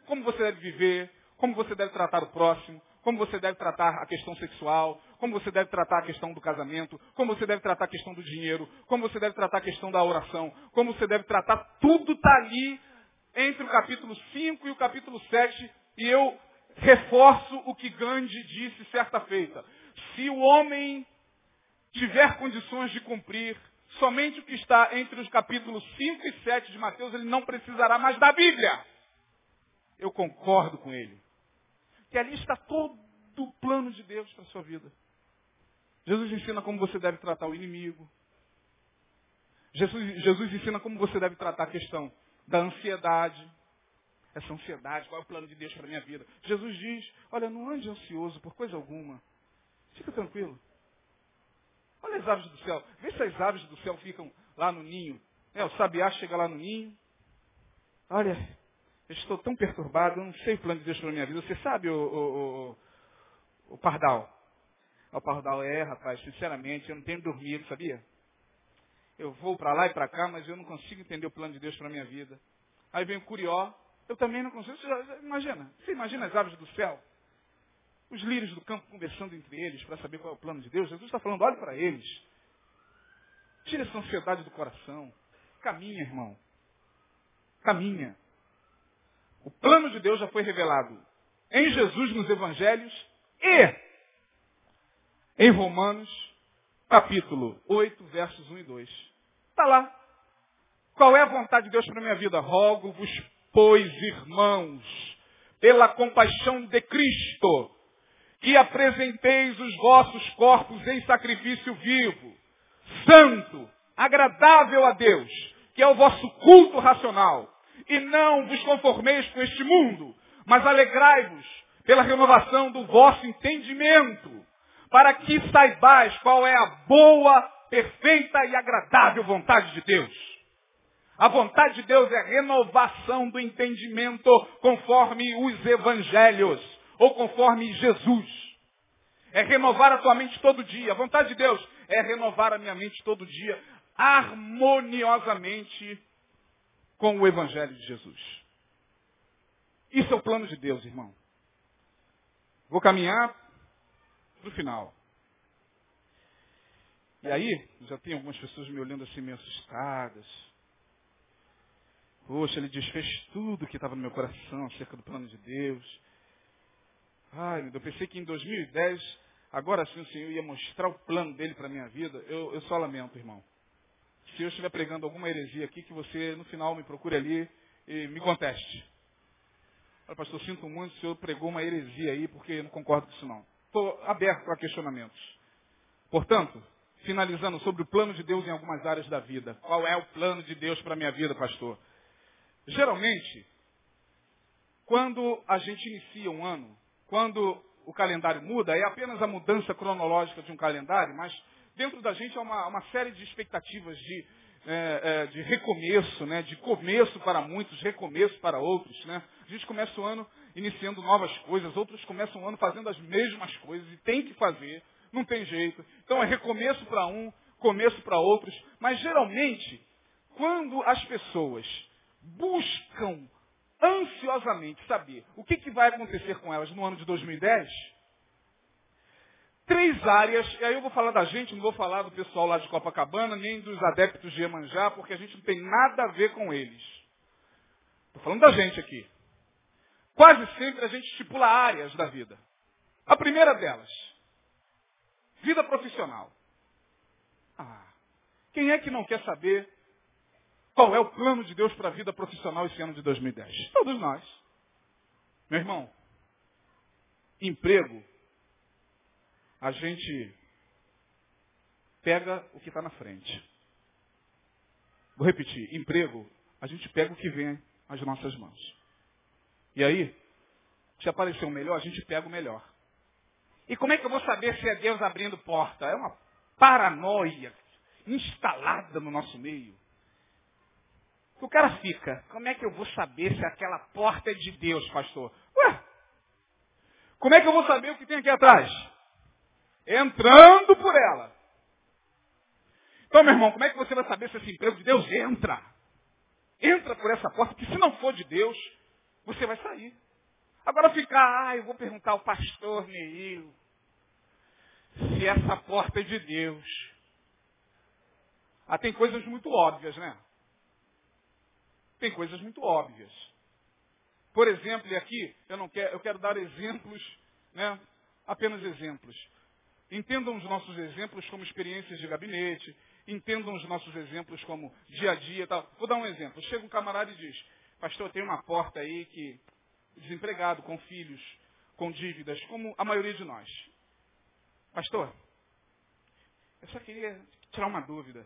Como você deve viver, como você deve tratar o próximo, como você deve tratar a questão sexual, como você deve tratar a questão do casamento, como você deve tratar a questão do dinheiro, como você deve tratar a questão da oração, como você deve tratar, tudo está ali entre o capítulo 5 e o capítulo 7, e eu reforço o que Gandhi disse certa feita. Se o homem tiver condições de cumprir somente o que está entre os capítulos 5 e 7 de Mateus, ele não precisará mais da Bíblia. Eu concordo com ele. Que ali está todo o plano de Deus para a sua vida. Jesus ensina como você deve tratar o inimigo. Jesus, Jesus ensina como você deve tratar a questão da ansiedade. Essa ansiedade, qual é o plano de Deus para a minha vida? Jesus diz, olha, não ande ansioso por coisa alguma. Fica tranquilo. Olha as aves do céu. Vê se as aves do céu ficam lá no ninho. É, o sabiá chega lá no ninho. Olha, eu estou tão perturbado, eu não sei o plano de Deus para a minha vida. Você sabe, o, o, o, o pardal? O pardal é, rapaz, sinceramente, eu não tenho dormido, sabia? Eu vou para lá e para cá, mas eu não consigo entender o plano de Deus para a minha vida. Aí vem o curió, eu também não consigo. Você imagina, você imagina as aves do céu? os lírios do campo conversando entre eles para saber qual é o plano de Deus. Jesus está falando, olhe para eles. Tire essa ansiedade do coração. Caminha, irmão. Caminha. O plano de Deus já foi revelado em Jesus nos evangelhos e em Romanos, capítulo 8, versos 1 e 2. Está lá. Qual é a vontade de Deus para a minha vida? Rogo-vos, pois, irmãos, pela compaixão de Cristo, que apresenteis os vossos corpos em sacrifício vivo, santo, agradável a Deus, que é o vosso culto racional. E não vos conformeis com este mundo, mas alegrai-vos pela renovação do vosso entendimento, para que saibais qual é a boa, perfeita e agradável vontade de Deus. A vontade de Deus é renovação do entendimento conforme os evangelhos ou conforme Jesus. É renovar a tua mente todo dia. A vontade de Deus é renovar a minha mente todo dia, harmoniosamente com o Evangelho de Jesus. Isso é o plano de Deus, irmão. Vou caminhar para o final. E aí, já tem algumas pessoas me olhando assim meio assustadas. Poxa, ele desfez tudo que estava no meu coração acerca do plano de Deus. Ai, eu pensei que em 2010, agora sim o Senhor ia mostrar o plano dele para a minha vida. Eu, eu só lamento, irmão. Se eu estiver pregando alguma heresia aqui, que você no final me procure ali e me conteste. Olha, pastor, sinto muito, o senhor pregou uma heresia aí, porque eu não concordo com isso não. Estou aberto a questionamentos. Portanto, finalizando sobre o plano de Deus em algumas áreas da vida. Qual é o plano de Deus para a minha vida, pastor? Geralmente, quando a gente inicia um ano, quando o calendário muda, é apenas a mudança cronológica de um calendário, mas dentro da gente há uma, uma série de expectativas de, é, é, de recomeço, né? de começo para muitos, recomeço para outros. Né? A gente começa o ano iniciando novas coisas, outros começam o ano fazendo as mesmas coisas e tem que fazer, não tem jeito. Então é recomeço para um, começo para outros. Mas geralmente, quando as pessoas buscam ansiosamente saber o que, que vai acontecer com elas no ano de 2010, três áreas, e aí eu vou falar da gente, não vou falar do pessoal lá de Copacabana, nem dos adeptos de Emanjá, porque a gente não tem nada a ver com eles. Estou falando da gente aqui. Quase sempre a gente estipula áreas da vida. A primeira delas, vida profissional. Ah, quem é que não quer saber qual é o plano de Deus para a vida profissional esse ano de 2010? Todos nós. Meu irmão, emprego, a gente pega o que está na frente. Vou repetir, emprego, a gente pega o que vem às nossas mãos. E aí, se aparecer um melhor, a gente pega o melhor. E como é que eu vou saber se é Deus abrindo porta? É uma paranoia instalada no nosso meio. O cara fica, como é que eu vou saber se aquela porta é de Deus, pastor? Ué, como é que eu vou saber o que tem aqui atrás? Entrando por ela. Então, meu irmão, como é que você vai saber se esse emprego de Deus entra? Entra por essa porta, porque se não for de Deus, você vai sair. Agora ficar, ah, eu vou perguntar ao pastor Neil se essa porta é de Deus. Ah, tem coisas muito óbvias, né? Tem coisas muito óbvias. Por exemplo, e aqui eu não quero, eu quero dar exemplos, né? Apenas exemplos. Entendam os nossos exemplos como experiências de gabinete, entendam os nossos exemplos como dia a dia. Tal. Vou dar um exemplo. Chega um camarada e diz, pastor, tem uma porta aí que desempregado, com filhos, com dívidas, como a maioria de nós. Pastor, eu só queria tirar uma dúvida.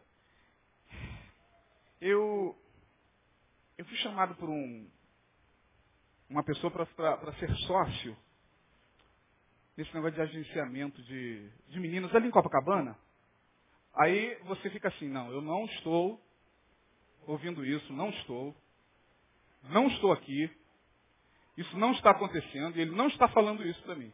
Eu eu fui chamado por um, uma pessoa para ser sócio nesse negócio de agenciamento de, de meninos ali em Copacabana. Aí você fica assim, não, eu não estou ouvindo isso, não estou. Não estou aqui. Isso não está acontecendo e ele não está falando isso para mim.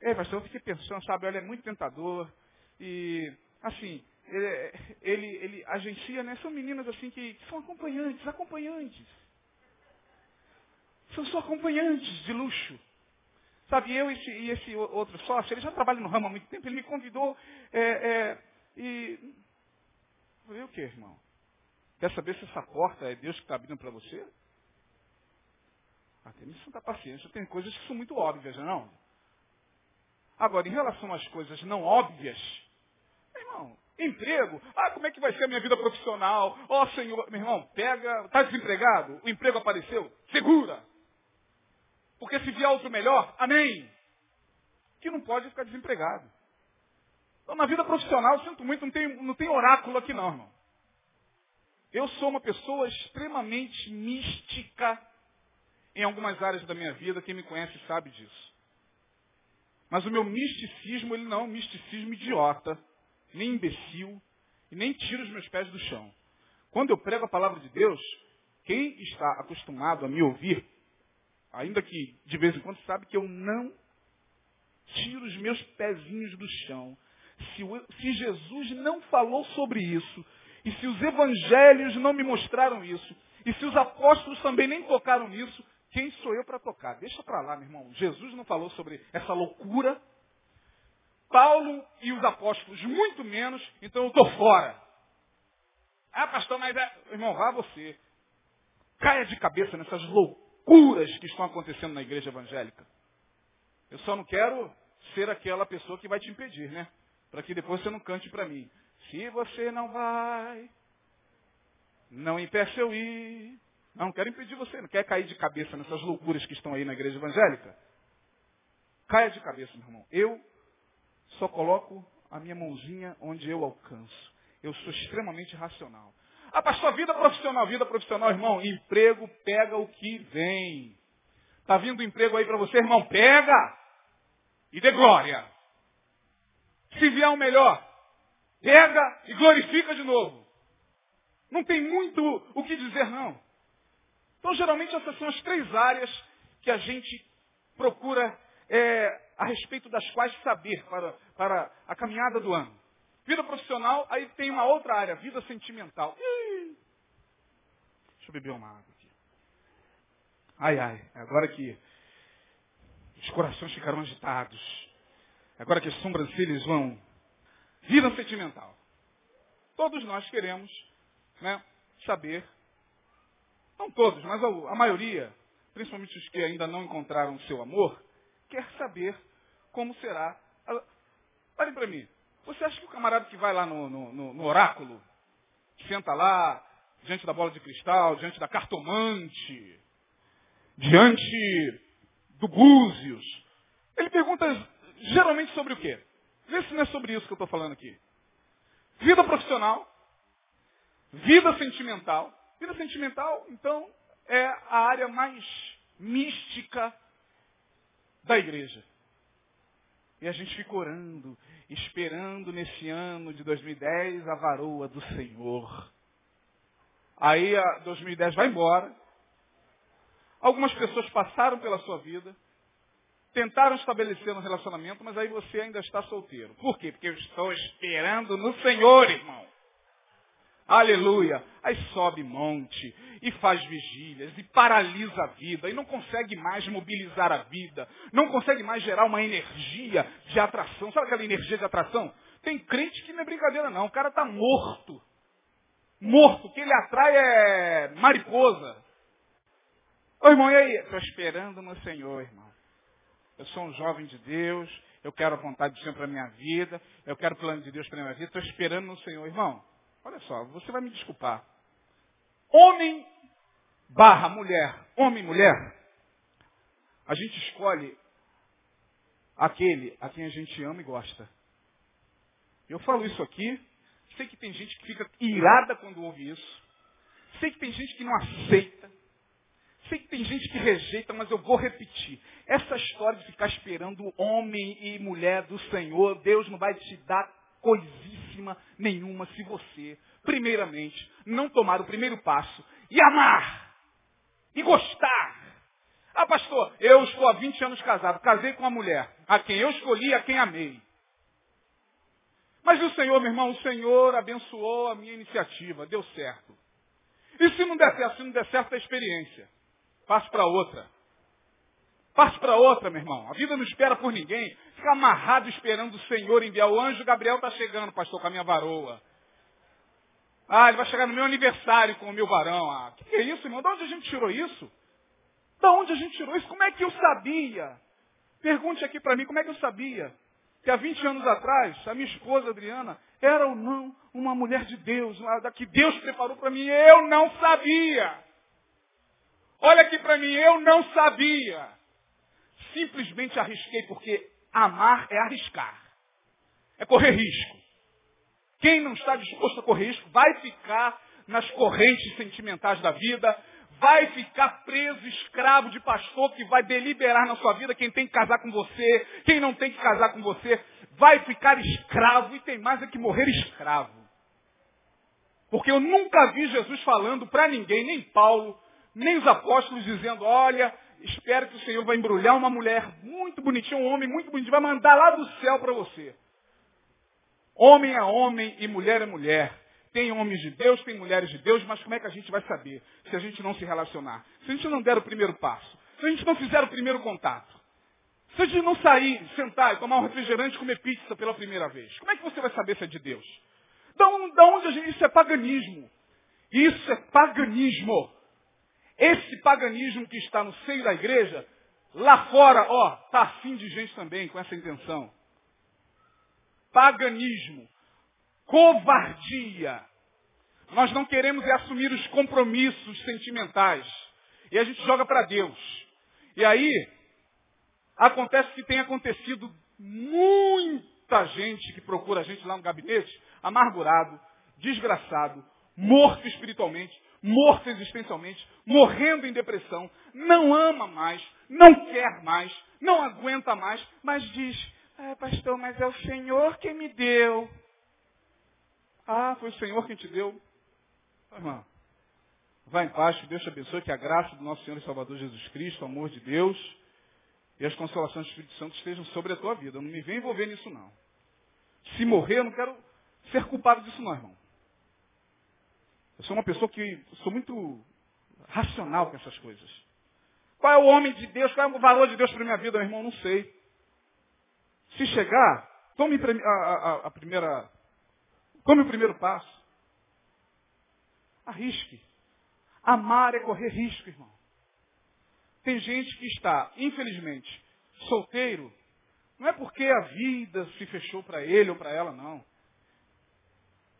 É, pastor, eu fiquei pensando, sabe, ele é muito tentador e, assim, ele, ele, ele agencia, né? São meninas assim que, que são acompanhantes, acompanhantes. São só acompanhantes de luxo. Sabe, eu e esse, e esse outro sócio, ele já trabalha no ramo há muito tempo, ele me convidou é, é, e. Falei, o que, irmão? Quer saber se essa porta é Deus que está abrindo para você? Ah, tem santa paciência, tem coisas que são muito óbvias, não? Agora, em relação às coisas não óbvias, irmão, Emprego. Ah, como é que vai ser a minha vida profissional? Ó oh, Senhor, meu irmão, pega, está desempregado? O emprego apareceu? Segura. Porque se vier outro melhor, amém. Que não pode ficar desempregado. Então, na vida profissional, sinto muito, não tem, não tem oráculo aqui não, irmão. Eu sou uma pessoa extremamente mística em algumas áreas da minha vida. Quem me conhece sabe disso. Mas o meu misticismo, ele não é um misticismo idiota nem imbecil e nem tiro os meus pés do chão. Quando eu prego a palavra de Deus, quem está acostumado a me ouvir, ainda que de vez em quando sabe que eu não tiro os meus pezinhos do chão. Se, se Jesus não falou sobre isso, e se os evangelhos não me mostraram isso, e se os apóstolos também nem tocaram nisso, quem sou eu para tocar? Deixa para lá, meu irmão. Jesus não falou sobre essa loucura Paulo e os apóstolos muito menos, então eu estou fora. Ah, pastor, mas é... Irmão, vá você. Caia de cabeça nessas loucuras que estão acontecendo na igreja evangélica. Eu só não quero ser aquela pessoa que vai te impedir, né? Para que depois você não cante para mim. Se você não vai, não impeça eu ir. Não, quero impedir você. Não quer cair de cabeça nessas loucuras que estão aí na igreja evangélica? Caia de cabeça, meu irmão. Eu só coloco a minha mãozinha onde eu alcanço. Eu sou extremamente racional. Ah, pastor, vida profissional, vida profissional, irmão, emprego pega o que vem. Está vindo emprego aí para você, irmão, pega e dê glória. Se vier um melhor, pega e glorifica de novo. Não tem muito o que dizer, não. Então, geralmente, essas são as três áreas que a gente procura é, a respeito das quais saber para, para a caminhada do ano. Vida profissional, aí tem uma outra área, vida sentimental. Deixa eu beber uma água aqui. Ai, ai, agora que os corações ficaram agitados, agora que as sobrancelhas vão. Vida sentimental. Todos nós queremos né, saber, não todos, mas a, a maioria, principalmente os que ainda não encontraram o seu amor, quer saber como será. Olhem para mim. Você acha que o camarada que vai lá no, no, no, no oráculo, senta lá, diante da bola de cristal, diante da cartomante, diante do Búzios, ele pergunta geralmente sobre o quê? Vê se não é sobre isso que eu estou falando aqui. Vida profissional, vida sentimental. Vida sentimental, então, é a área mais mística da igreja. E a gente fica orando, esperando nesse ano de 2010 a varoa do Senhor. Aí a 2010 vai embora. Algumas pessoas passaram pela sua vida, tentaram estabelecer um relacionamento, mas aí você ainda está solteiro. Por quê? Porque eu estou esperando no Senhor, irmão. Aleluia. Aí sobe monte e faz vigílias e paralisa a vida e não consegue mais mobilizar a vida, não consegue mais gerar uma energia de atração. Sabe aquela energia de atração? Tem crente que não é brincadeira não, o cara está morto. Morto, o que ele atrai é mariposa. Ô irmão, e aí? Estou esperando no Senhor, irmão. Eu sou um jovem de Deus, eu quero a vontade do Senhor para a minha vida, eu quero o plano de Deus para a minha vida, estou esperando no Senhor, irmão. Olha só, você vai me desculpar. Homem barra mulher, homem e mulher, a gente escolhe aquele a quem a gente ama e gosta. Eu falo isso aqui, sei que tem gente que fica irada quando ouve isso. Sei que tem gente que não aceita. Sei que tem gente que rejeita, mas eu vou repetir. Essa história de ficar esperando homem e mulher do Senhor, Deus não vai te dar coisíssima nenhuma se você, primeiramente, não tomar o primeiro passo e amar e gostar. Ah, pastor, eu estou há 20 anos casado, casei com uma mulher, a quem eu escolhi, a quem amei. Mas o Senhor, meu irmão, o Senhor abençoou a minha iniciativa, deu certo. E se não der certo, se não der certo, é experiência. Passo para outra. Passe para outra, meu irmão. A vida não espera por ninguém. Fica amarrado esperando o Senhor enviar. O anjo Gabriel está chegando, pastor, com a minha varoa. Ah, ele vai chegar no meu aniversário com o meu varão. Ah, que, que é isso, irmão? De onde a gente tirou isso? De onde a gente tirou isso? Como é que eu sabia? Pergunte aqui para mim, como é que eu sabia? Que há 20 anos atrás, a minha esposa Adriana era ou não uma mulher de Deus, uma, que Deus preparou para mim. Eu não sabia. Olha aqui para mim, eu não sabia simplesmente arrisquei, porque amar é arriscar. É correr risco. Quem não está disposto a correr risco vai ficar nas correntes sentimentais da vida, vai ficar preso, escravo de pastor que vai deliberar na sua vida quem tem que casar com você, quem não tem que casar com você, vai ficar escravo e tem mais é que morrer escravo. Porque eu nunca vi Jesus falando para ninguém, nem Paulo, nem os apóstolos dizendo, olha, espero que o Senhor vai embrulhar uma mulher muito bonitinha, um homem muito bonitinho, vai mandar lá do céu para você. Homem é homem e mulher é mulher. Tem homens de Deus, tem mulheres de Deus, mas como é que a gente vai saber se a gente não se relacionar? Se a gente não der o primeiro passo, se a gente não fizer o primeiro contato, se a gente não sair, sentar e tomar um refrigerante e comer pizza pela primeira vez, como é que você vai saber se é de Deus? Da onde a gente, isso é paganismo. Isso é paganismo. Esse paganismo que está no seio da igreja, lá fora, ó, está afim de gente também com essa intenção. Paganismo. Covardia. Nós não queremos é assumir os compromissos sentimentais. E a gente joga para Deus. E aí, acontece que tem acontecido muita gente que procura a gente lá no gabinete, amargurado, desgraçado, morto espiritualmente, morto existencialmente, morrendo em depressão, não ama mais, não quer mais, não aguenta mais, mas diz, ah, pastor, mas é o Senhor quem me deu. Ah, foi o Senhor quem te deu. Irmã, vá em paz, Deus te abençoe, que a graça do nosso Senhor e Salvador Jesus Cristo, o amor de Deus e as consolações do Espírito Santo estejam sobre a tua vida. Eu não me venho envolver nisso, não. Se morrer, eu não quero ser culpado disso, não, irmão. Eu sou uma pessoa que sou muito racional com essas coisas. Qual é o homem de Deus? Qual é o valor de Deus para minha vida, meu irmão? Não sei. Se chegar, tome a, a, a primeira. Tome o primeiro passo. Arrisque. Amar é correr risco, irmão. Tem gente que está, infelizmente, solteiro, não é porque a vida se fechou para ele ou para ela, não.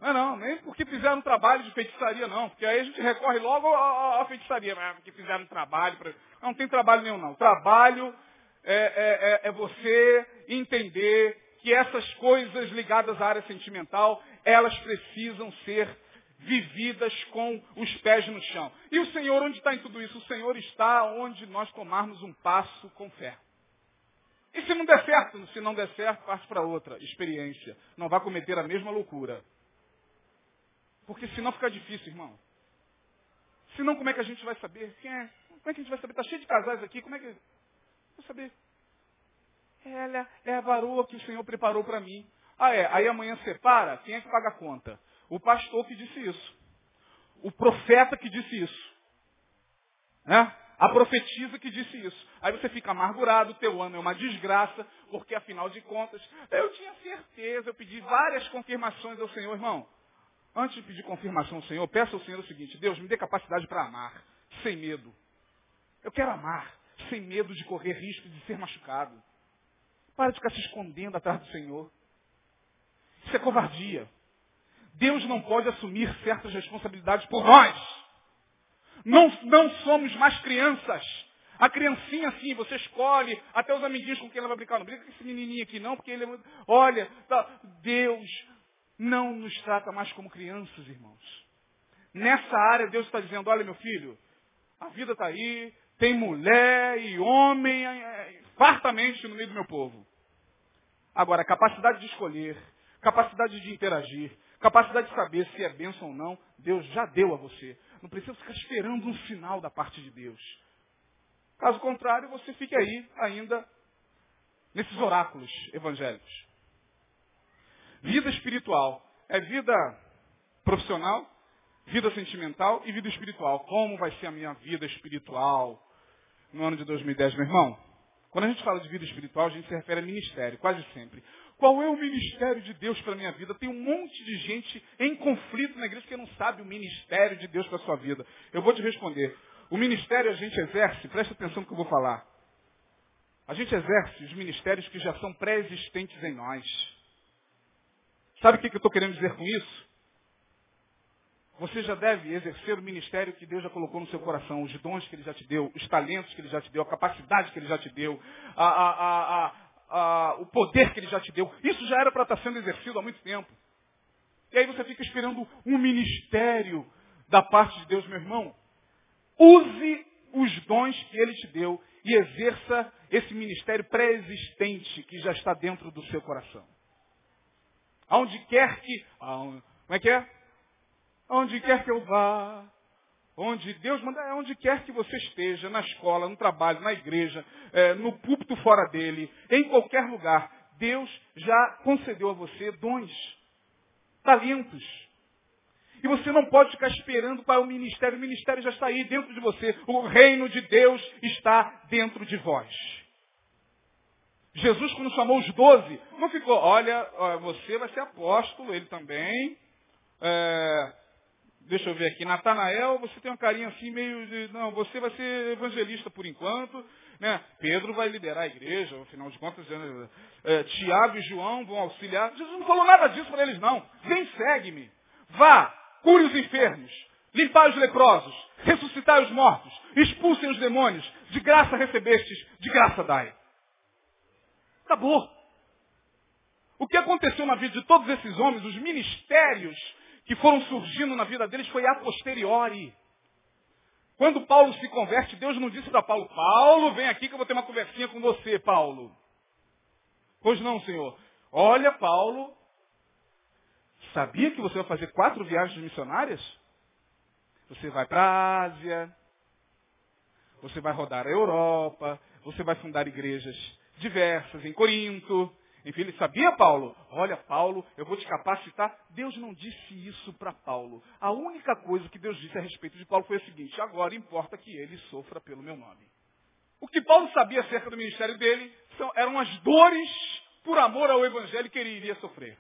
Não é não, nem porque fizeram trabalho de feitiçaria, não. Porque aí a gente recorre logo à, feitiçaria, mas porque fizeram trabalho. Pra... Não, tem trabalho nenhum, não. Trabalho é, é, é, é você entender que essas coisas ligadas à área sentimental, elas precisam ser vividas com os pés no chão. E o Senhor, onde está em tudo isso? O Senhor está onde nós tomarmos um passo com fé. E se não der certo? Se não der certo, parte para outra experiência. Não vai cometer a mesma loucura. Porque senão fica difícil, irmão. Senão como é que a gente vai saber? Quem é? Como é que a gente vai saber? Está cheio de casais aqui, como é que... Vou saber. Ela é a varoa que o Senhor preparou para mim. Ah, é. Aí amanhã separa, quem é que paga a conta? O pastor que disse isso. O profeta que disse isso. Né? A profetisa que disse isso. Aí você fica amargurado, teu ano é uma desgraça, porque afinal de contas, eu tinha certeza, eu pedi várias confirmações ao Senhor, irmão. Antes de pedir confirmação ao Senhor, peça ao Senhor o seguinte, Deus, me dê capacidade para amar, sem medo. Eu quero amar, sem medo de correr risco de ser machucado. Para de ficar se escondendo atrás do Senhor. Isso é covardia. Deus não pode assumir certas responsabilidades por nós. Não, não somos mais crianças. A criancinha, sim, você escolhe até os amiguinhos com quem ela vai brincar. Não brinca com esse menininho aqui, não, porque ele é muito... Olha, tá... Deus não nos trata mais como crianças, irmãos. Nessa área, Deus está dizendo, olha, meu filho, a vida está aí, tem mulher e homem fartamente no meio do meu povo. Agora, capacidade de escolher, capacidade de interagir, Capacidade de saber se é bênção ou não, Deus já deu a você. Não precisa ficar esperando um sinal da parte de Deus. Caso contrário, você fique aí ainda nesses oráculos evangélicos. Vida espiritual é vida profissional, vida sentimental e vida espiritual. Como vai ser a minha vida espiritual no ano de 2010, meu irmão? Quando a gente fala de vida espiritual, a gente se refere a ministério, quase sempre. Qual é o ministério de Deus para a minha vida? Tem um monte de gente em conflito na igreja que não sabe o ministério de Deus para a sua vida. Eu vou te responder. O ministério a gente exerce, presta atenção no que eu vou falar. A gente exerce os ministérios que já são pré-existentes em nós. Sabe o que eu estou querendo dizer com isso? Você já deve exercer o ministério que Deus já colocou no seu coração, os dons que Ele já te deu, os talentos que Ele já te deu, a capacidade que Ele já te deu, a, a, a, o poder que ele já te deu. Isso já era para estar sendo exercido há muito tempo. E aí você fica esperando um ministério da parte de Deus, meu irmão. Use os dons que ele te deu e exerça esse ministério pré-existente que já está dentro do seu coração. Aonde quer que. Aonde, como é que é? Aonde quer que eu vá, Onde Deus manda, é onde quer que você esteja, na escola, no trabalho, na igreja, é, no púlpito fora dele, em qualquer lugar. Deus já concedeu a você dons, talentos. E você não pode ficar esperando para o ministério. O ministério já está aí dentro de você. O reino de Deus está dentro de vós. Jesus, quando chamou os doze, não ficou, olha, você vai ser apóstolo, ele também. É, deixa eu ver aqui, Natanael, você tem uma carinha assim meio de, não, você vai ser evangelista por enquanto, né? Pedro vai liderar a igreja, afinal de contas, é, Tiago e João vão auxiliar. Jesus não falou nada disso para eles não. Vem, segue-me. Vá, cure os enfermos, limpai os leprosos, ressuscitai os mortos, expulsem os demônios, de graça recebestes, de graça dai. Acabou. O que aconteceu na vida de todos esses homens, os ministérios que foram surgindo na vida deles foi a posteriori. Quando Paulo se converte, Deus não disse para Paulo, Paulo, vem aqui que eu vou ter uma conversinha com você, Paulo. Pois não, Senhor. Olha, Paulo, sabia que você vai fazer quatro viagens missionárias? Você vai para a Ásia, você vai rodar a Europa, você vai fundar igrejas diversas em Corinto. Enfim, ele sabia, Paulo? Olha, Paulo, eu vou te capacitar. Deus não disse isso para Paulo. A única coisa que Deus disse a respeito de Paulo foi o seguinte: agora importa que ele sofra pelo meu nome. O que Paulo sabia acerca do ministério dele são, eram as dores por amor ao evangelho que ele iria sofrer.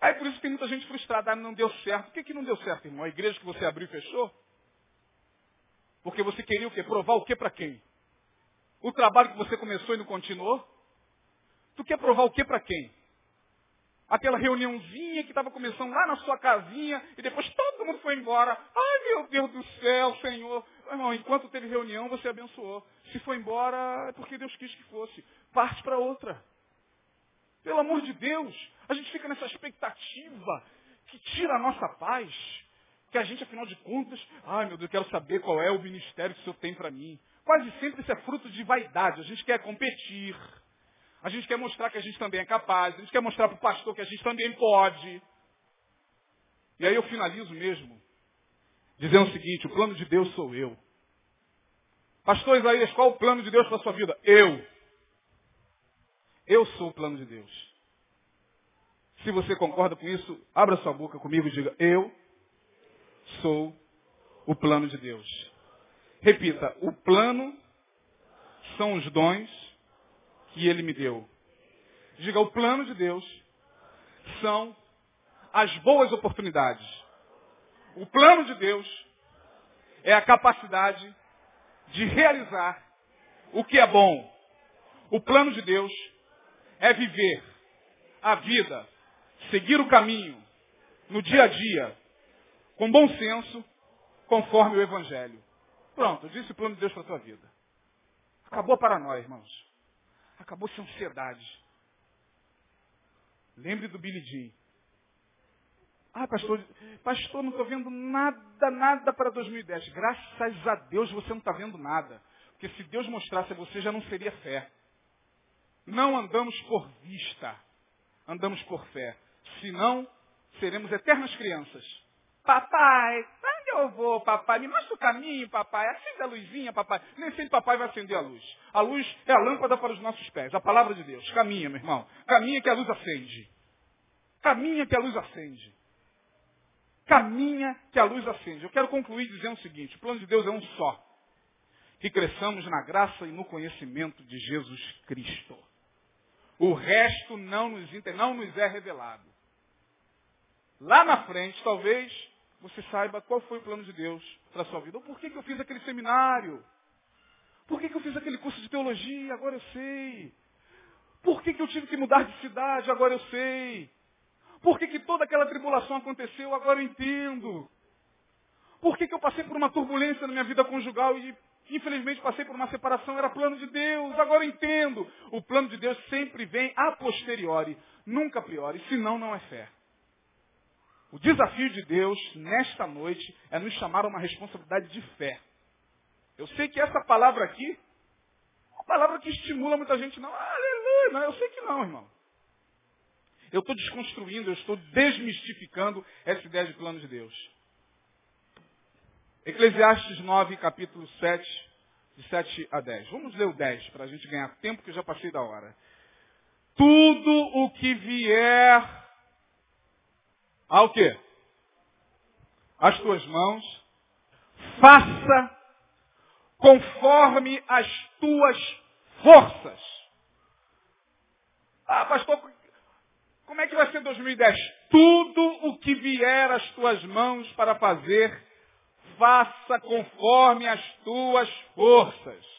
Aí por isso tem muita gente frustrada, ah, não deu certo. Por que, que não deu certo, irmão? A igreja que você abriu e fechou? Porque você queria o quê? Provar o quê para quem? O trabalho que você começou e não continuou? Tu quer provar o quê para quem? Aquela reuniãozinha que estava começando lá na sua casinha e depois todo mundo foi embora. Ai meu Deus do céu, Senhor. Irmão, enquanto teve reunião, você abençoou. Se foi embora, é porque Deus quis que fosse. Parte para outra. Pelo amor de Deus, a gente fica nessa expectativa que tira a nossa paz. Que a gente, afinal de contas, ai meu Deus, eu quero saber qual é o ministério que o Senhor tem para mim. Quase sempre isso é fruto de vaidade. A gente quer competir. A gente quer mostrar que a gente também é capaz. A gente quer mostrar para o pastor que a gente também pode. E aí eu finalizo mesmo, dizendo o seguinte, o plano de Deus sou eu. Pastor Isaías, qual o plano de Deus para a sua vida? Eu. Eu sou o plano de Deus. Se você concorda com isso, abra sua boca comigo e diga, eu sou o plano de Deus. Repita, o plano são os dons que ele me deu. Diga, o plano de Deus são as boas oportunidades. O plano de Deus é a capacidade de realizar o que é bom. O plano de Deus é viver a vida, seguir o caminho, no dia a dia, com bom senso, conforme o Evangelho. Pronto, disse o plano de Deus para a tua vida. Acabou para nós, irmãos. Acabou-se a ansiedade. Lembre do Billy Jean. Ah, pastor, pastor, não estou vendo nada, nada para 2010. Graças a Deus você não está vendo nada. Porque se Deus mostrasse a você, já não seria fé. Não andamos por vista, andamos por fé. Senão, seremos eternas crianças. Papai, onde eu vou, papai? Me mostra o caminho, papai. Acende a luzinha, papai. Nem sempre papai vai acender a luz. A luz é a lâmpada para os nossos pés, a palavra de Deus. Caminha, meu irmão. Caminha que a luz acende. Caminha que a luz acende. Caminha que a luz acende. Eu quero concluir dizendo o seguinte: o plano de Deus é um só. Que cresçamos na graça e no conhecimento de Jesus Cristo. O resto não nos, não nos é revelado. Lá na frente, talvez, você saiba qual foi o plano de Deus para a sua vida. Ou por que, que eu fiz aquele seminário? Por que, que eu fiz aquele curso de teologia? Agora eu sei. Por que, que eu tive que mudar de cidade? Agora eu sei. Por que, que toda aquela tribulação aconteceu? Agora eu entendo. Por que, que eu passei por uma turbulência na minha vida conjugal e Infelizmente passei por uma separação, era plano de Deus, agora entendo. O plano de Deus sempre vem a posteriori, nunca a priori, senão não é fé. O desafio de Deus nesta noite é nos chamar a uma responsabilidade de fé. Eu sei que essa palavra aqui, uma palavra que estimula muita gente, não, aleluia, não, eu sei que não, irmão. Eu estou desconstruindo, eu estou desmistificando essa ideia de plano de Deus. Eclesiastes 9, capítulo 7, de 7 a 10. Vamos ler o 10 para a gente ganhar tempo, que eu já passei da hora. Tudo o que vier ao quê? As tuas mãos, faça conforme as tuas forças. Ah, pastor, como é que vai ser 2010? Tudo o que vier às tuas mãos para fazer, faça conforme as tuas forças.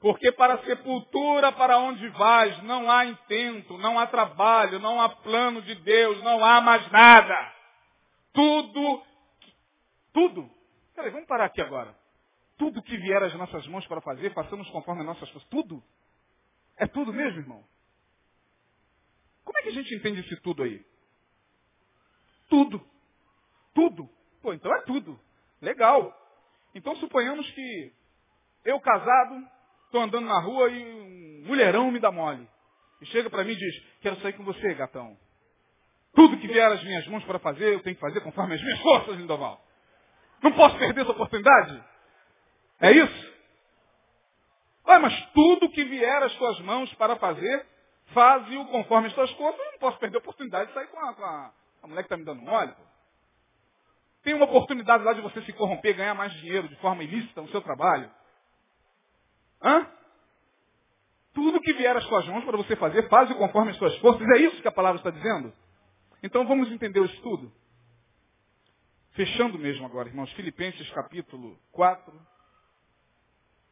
Porque para a sepultura para onde vais não há intento, não há trabalho, não há plano de Deus, não há mais nada. Tudo, tudo. Peraí, vamos parar aqui agora. Tudo que vier às nossas mãos para fazer, façamos conforme as nossas forças. Tudo? É tudo mesmo, irmão? Como é que a gente entende esse tudo aí? Tudo. Tudo. Pô, então é tudo. Legal. Então suponhamos que eu casado, estou andando na rua e um mulherão me dá mole. E chega para mim e diz, quero sair com você, gatão. Tudo que vier às minhas mãos para fazer, eu tenho que fazer conforme as minhas forças, Lindoval. Não posso perder essa oportunidade? É isso? Ué, mas tudo que vier às tuas mãos para fazer, faze-o conforme as tuas forças. Eu não posso perder a oportunidade de sair com a, com a, a mulher que está me dando mole. Pô. Tem uma oportunidade lá de você se corromper, ganhar mais dinheiro de forma ilícita no seu trabalho. Hã? Tudo que vier às suas mãos para você fazer, faz conforme as suas forças. É isso que a palavra está dizendo? Então vamos entender o estudo. Fechando mesmo agora, irmãos, Filipenses capítulo 4,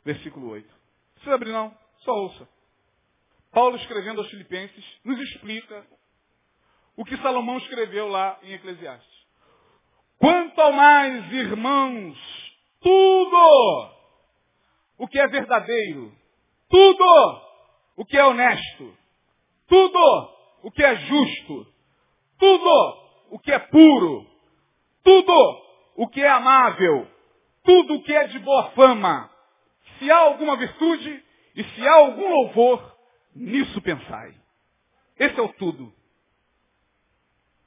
versículo 8. Não precisa abrir não, só ouça. Paulo escrevendo aos Filipenses nos explica o que Salomão escreveu lá em Eclesiastes. Quanto ao mais, irmãos, tudo o que é verdadeiro, tudo o que é honesto, tudo o que é justo, tudo o que é puro, tudo o que é amável, tudo o que é de boa fama, se há alguma virtude e se há algum louvor, nisso pensai. Esse é o tudo.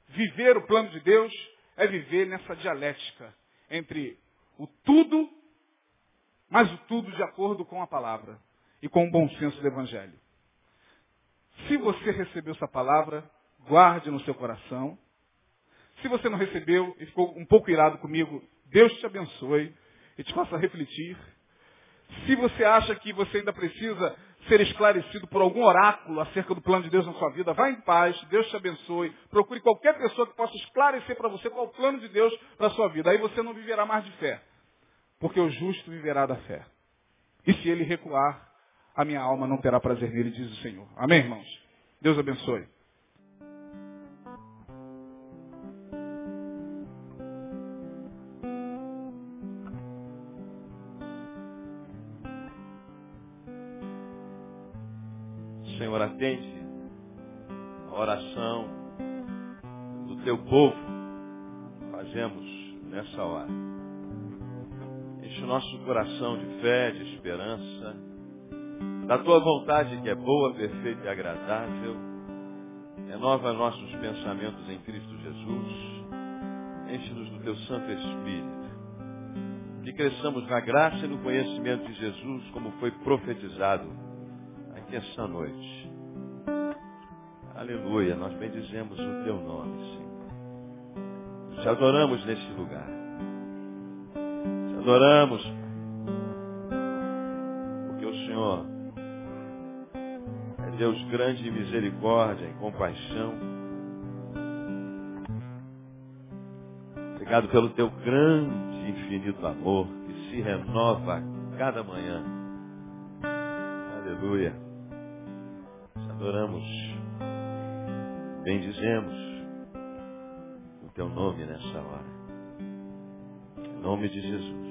Viver o plano de Deus é viver nessa dialética entre o tudo, mas tudo de acordo com a palavra e com o bom senso do Evangelho. Se você recebeu essa palavra, guarde no seu coração. Se você não recebeu e ficou um pouco irado comigo, Deus te abençoe e te faça refletir. Se você acha que você ainda precisa ser esclarecido por algum oráculo acerca do plano de Deus na sua vida, vá em paz, Deus te abençoe. Procure qualquer pessoa que possa esclarecer para você qual é o plano de Deus para a sua vida. Aí você não viverá mais de fé, porque o justo viverá da fé. E se ele recuar, a minha alma não terá prazer nele, diz o Senhor. Amém, irmãos? Deus abençoe. Senhor, atende a oração do teu povo. Coração de fé, de esperança, da tua vontade que é boa, perfeita e agradável. Renova nossos pensamentos em Cristo Jesus. Enche-nos do teu Santo Espírito. Que cresçamos na graça e no conhecimento de Jesus, como foi profetizado aqui esta noite. Aleluia, nós bendizemos o teu nome, Senhor. Te adoramos neste lugar. Te adoramos, Deus grande misericórdia e compaixão. Obrigado pelo teu grande e infinito amor que se renova a cada manhã. Aleluia. Te adoramos Bendizemos o teu nome nessa hora. Em nome de Jesus.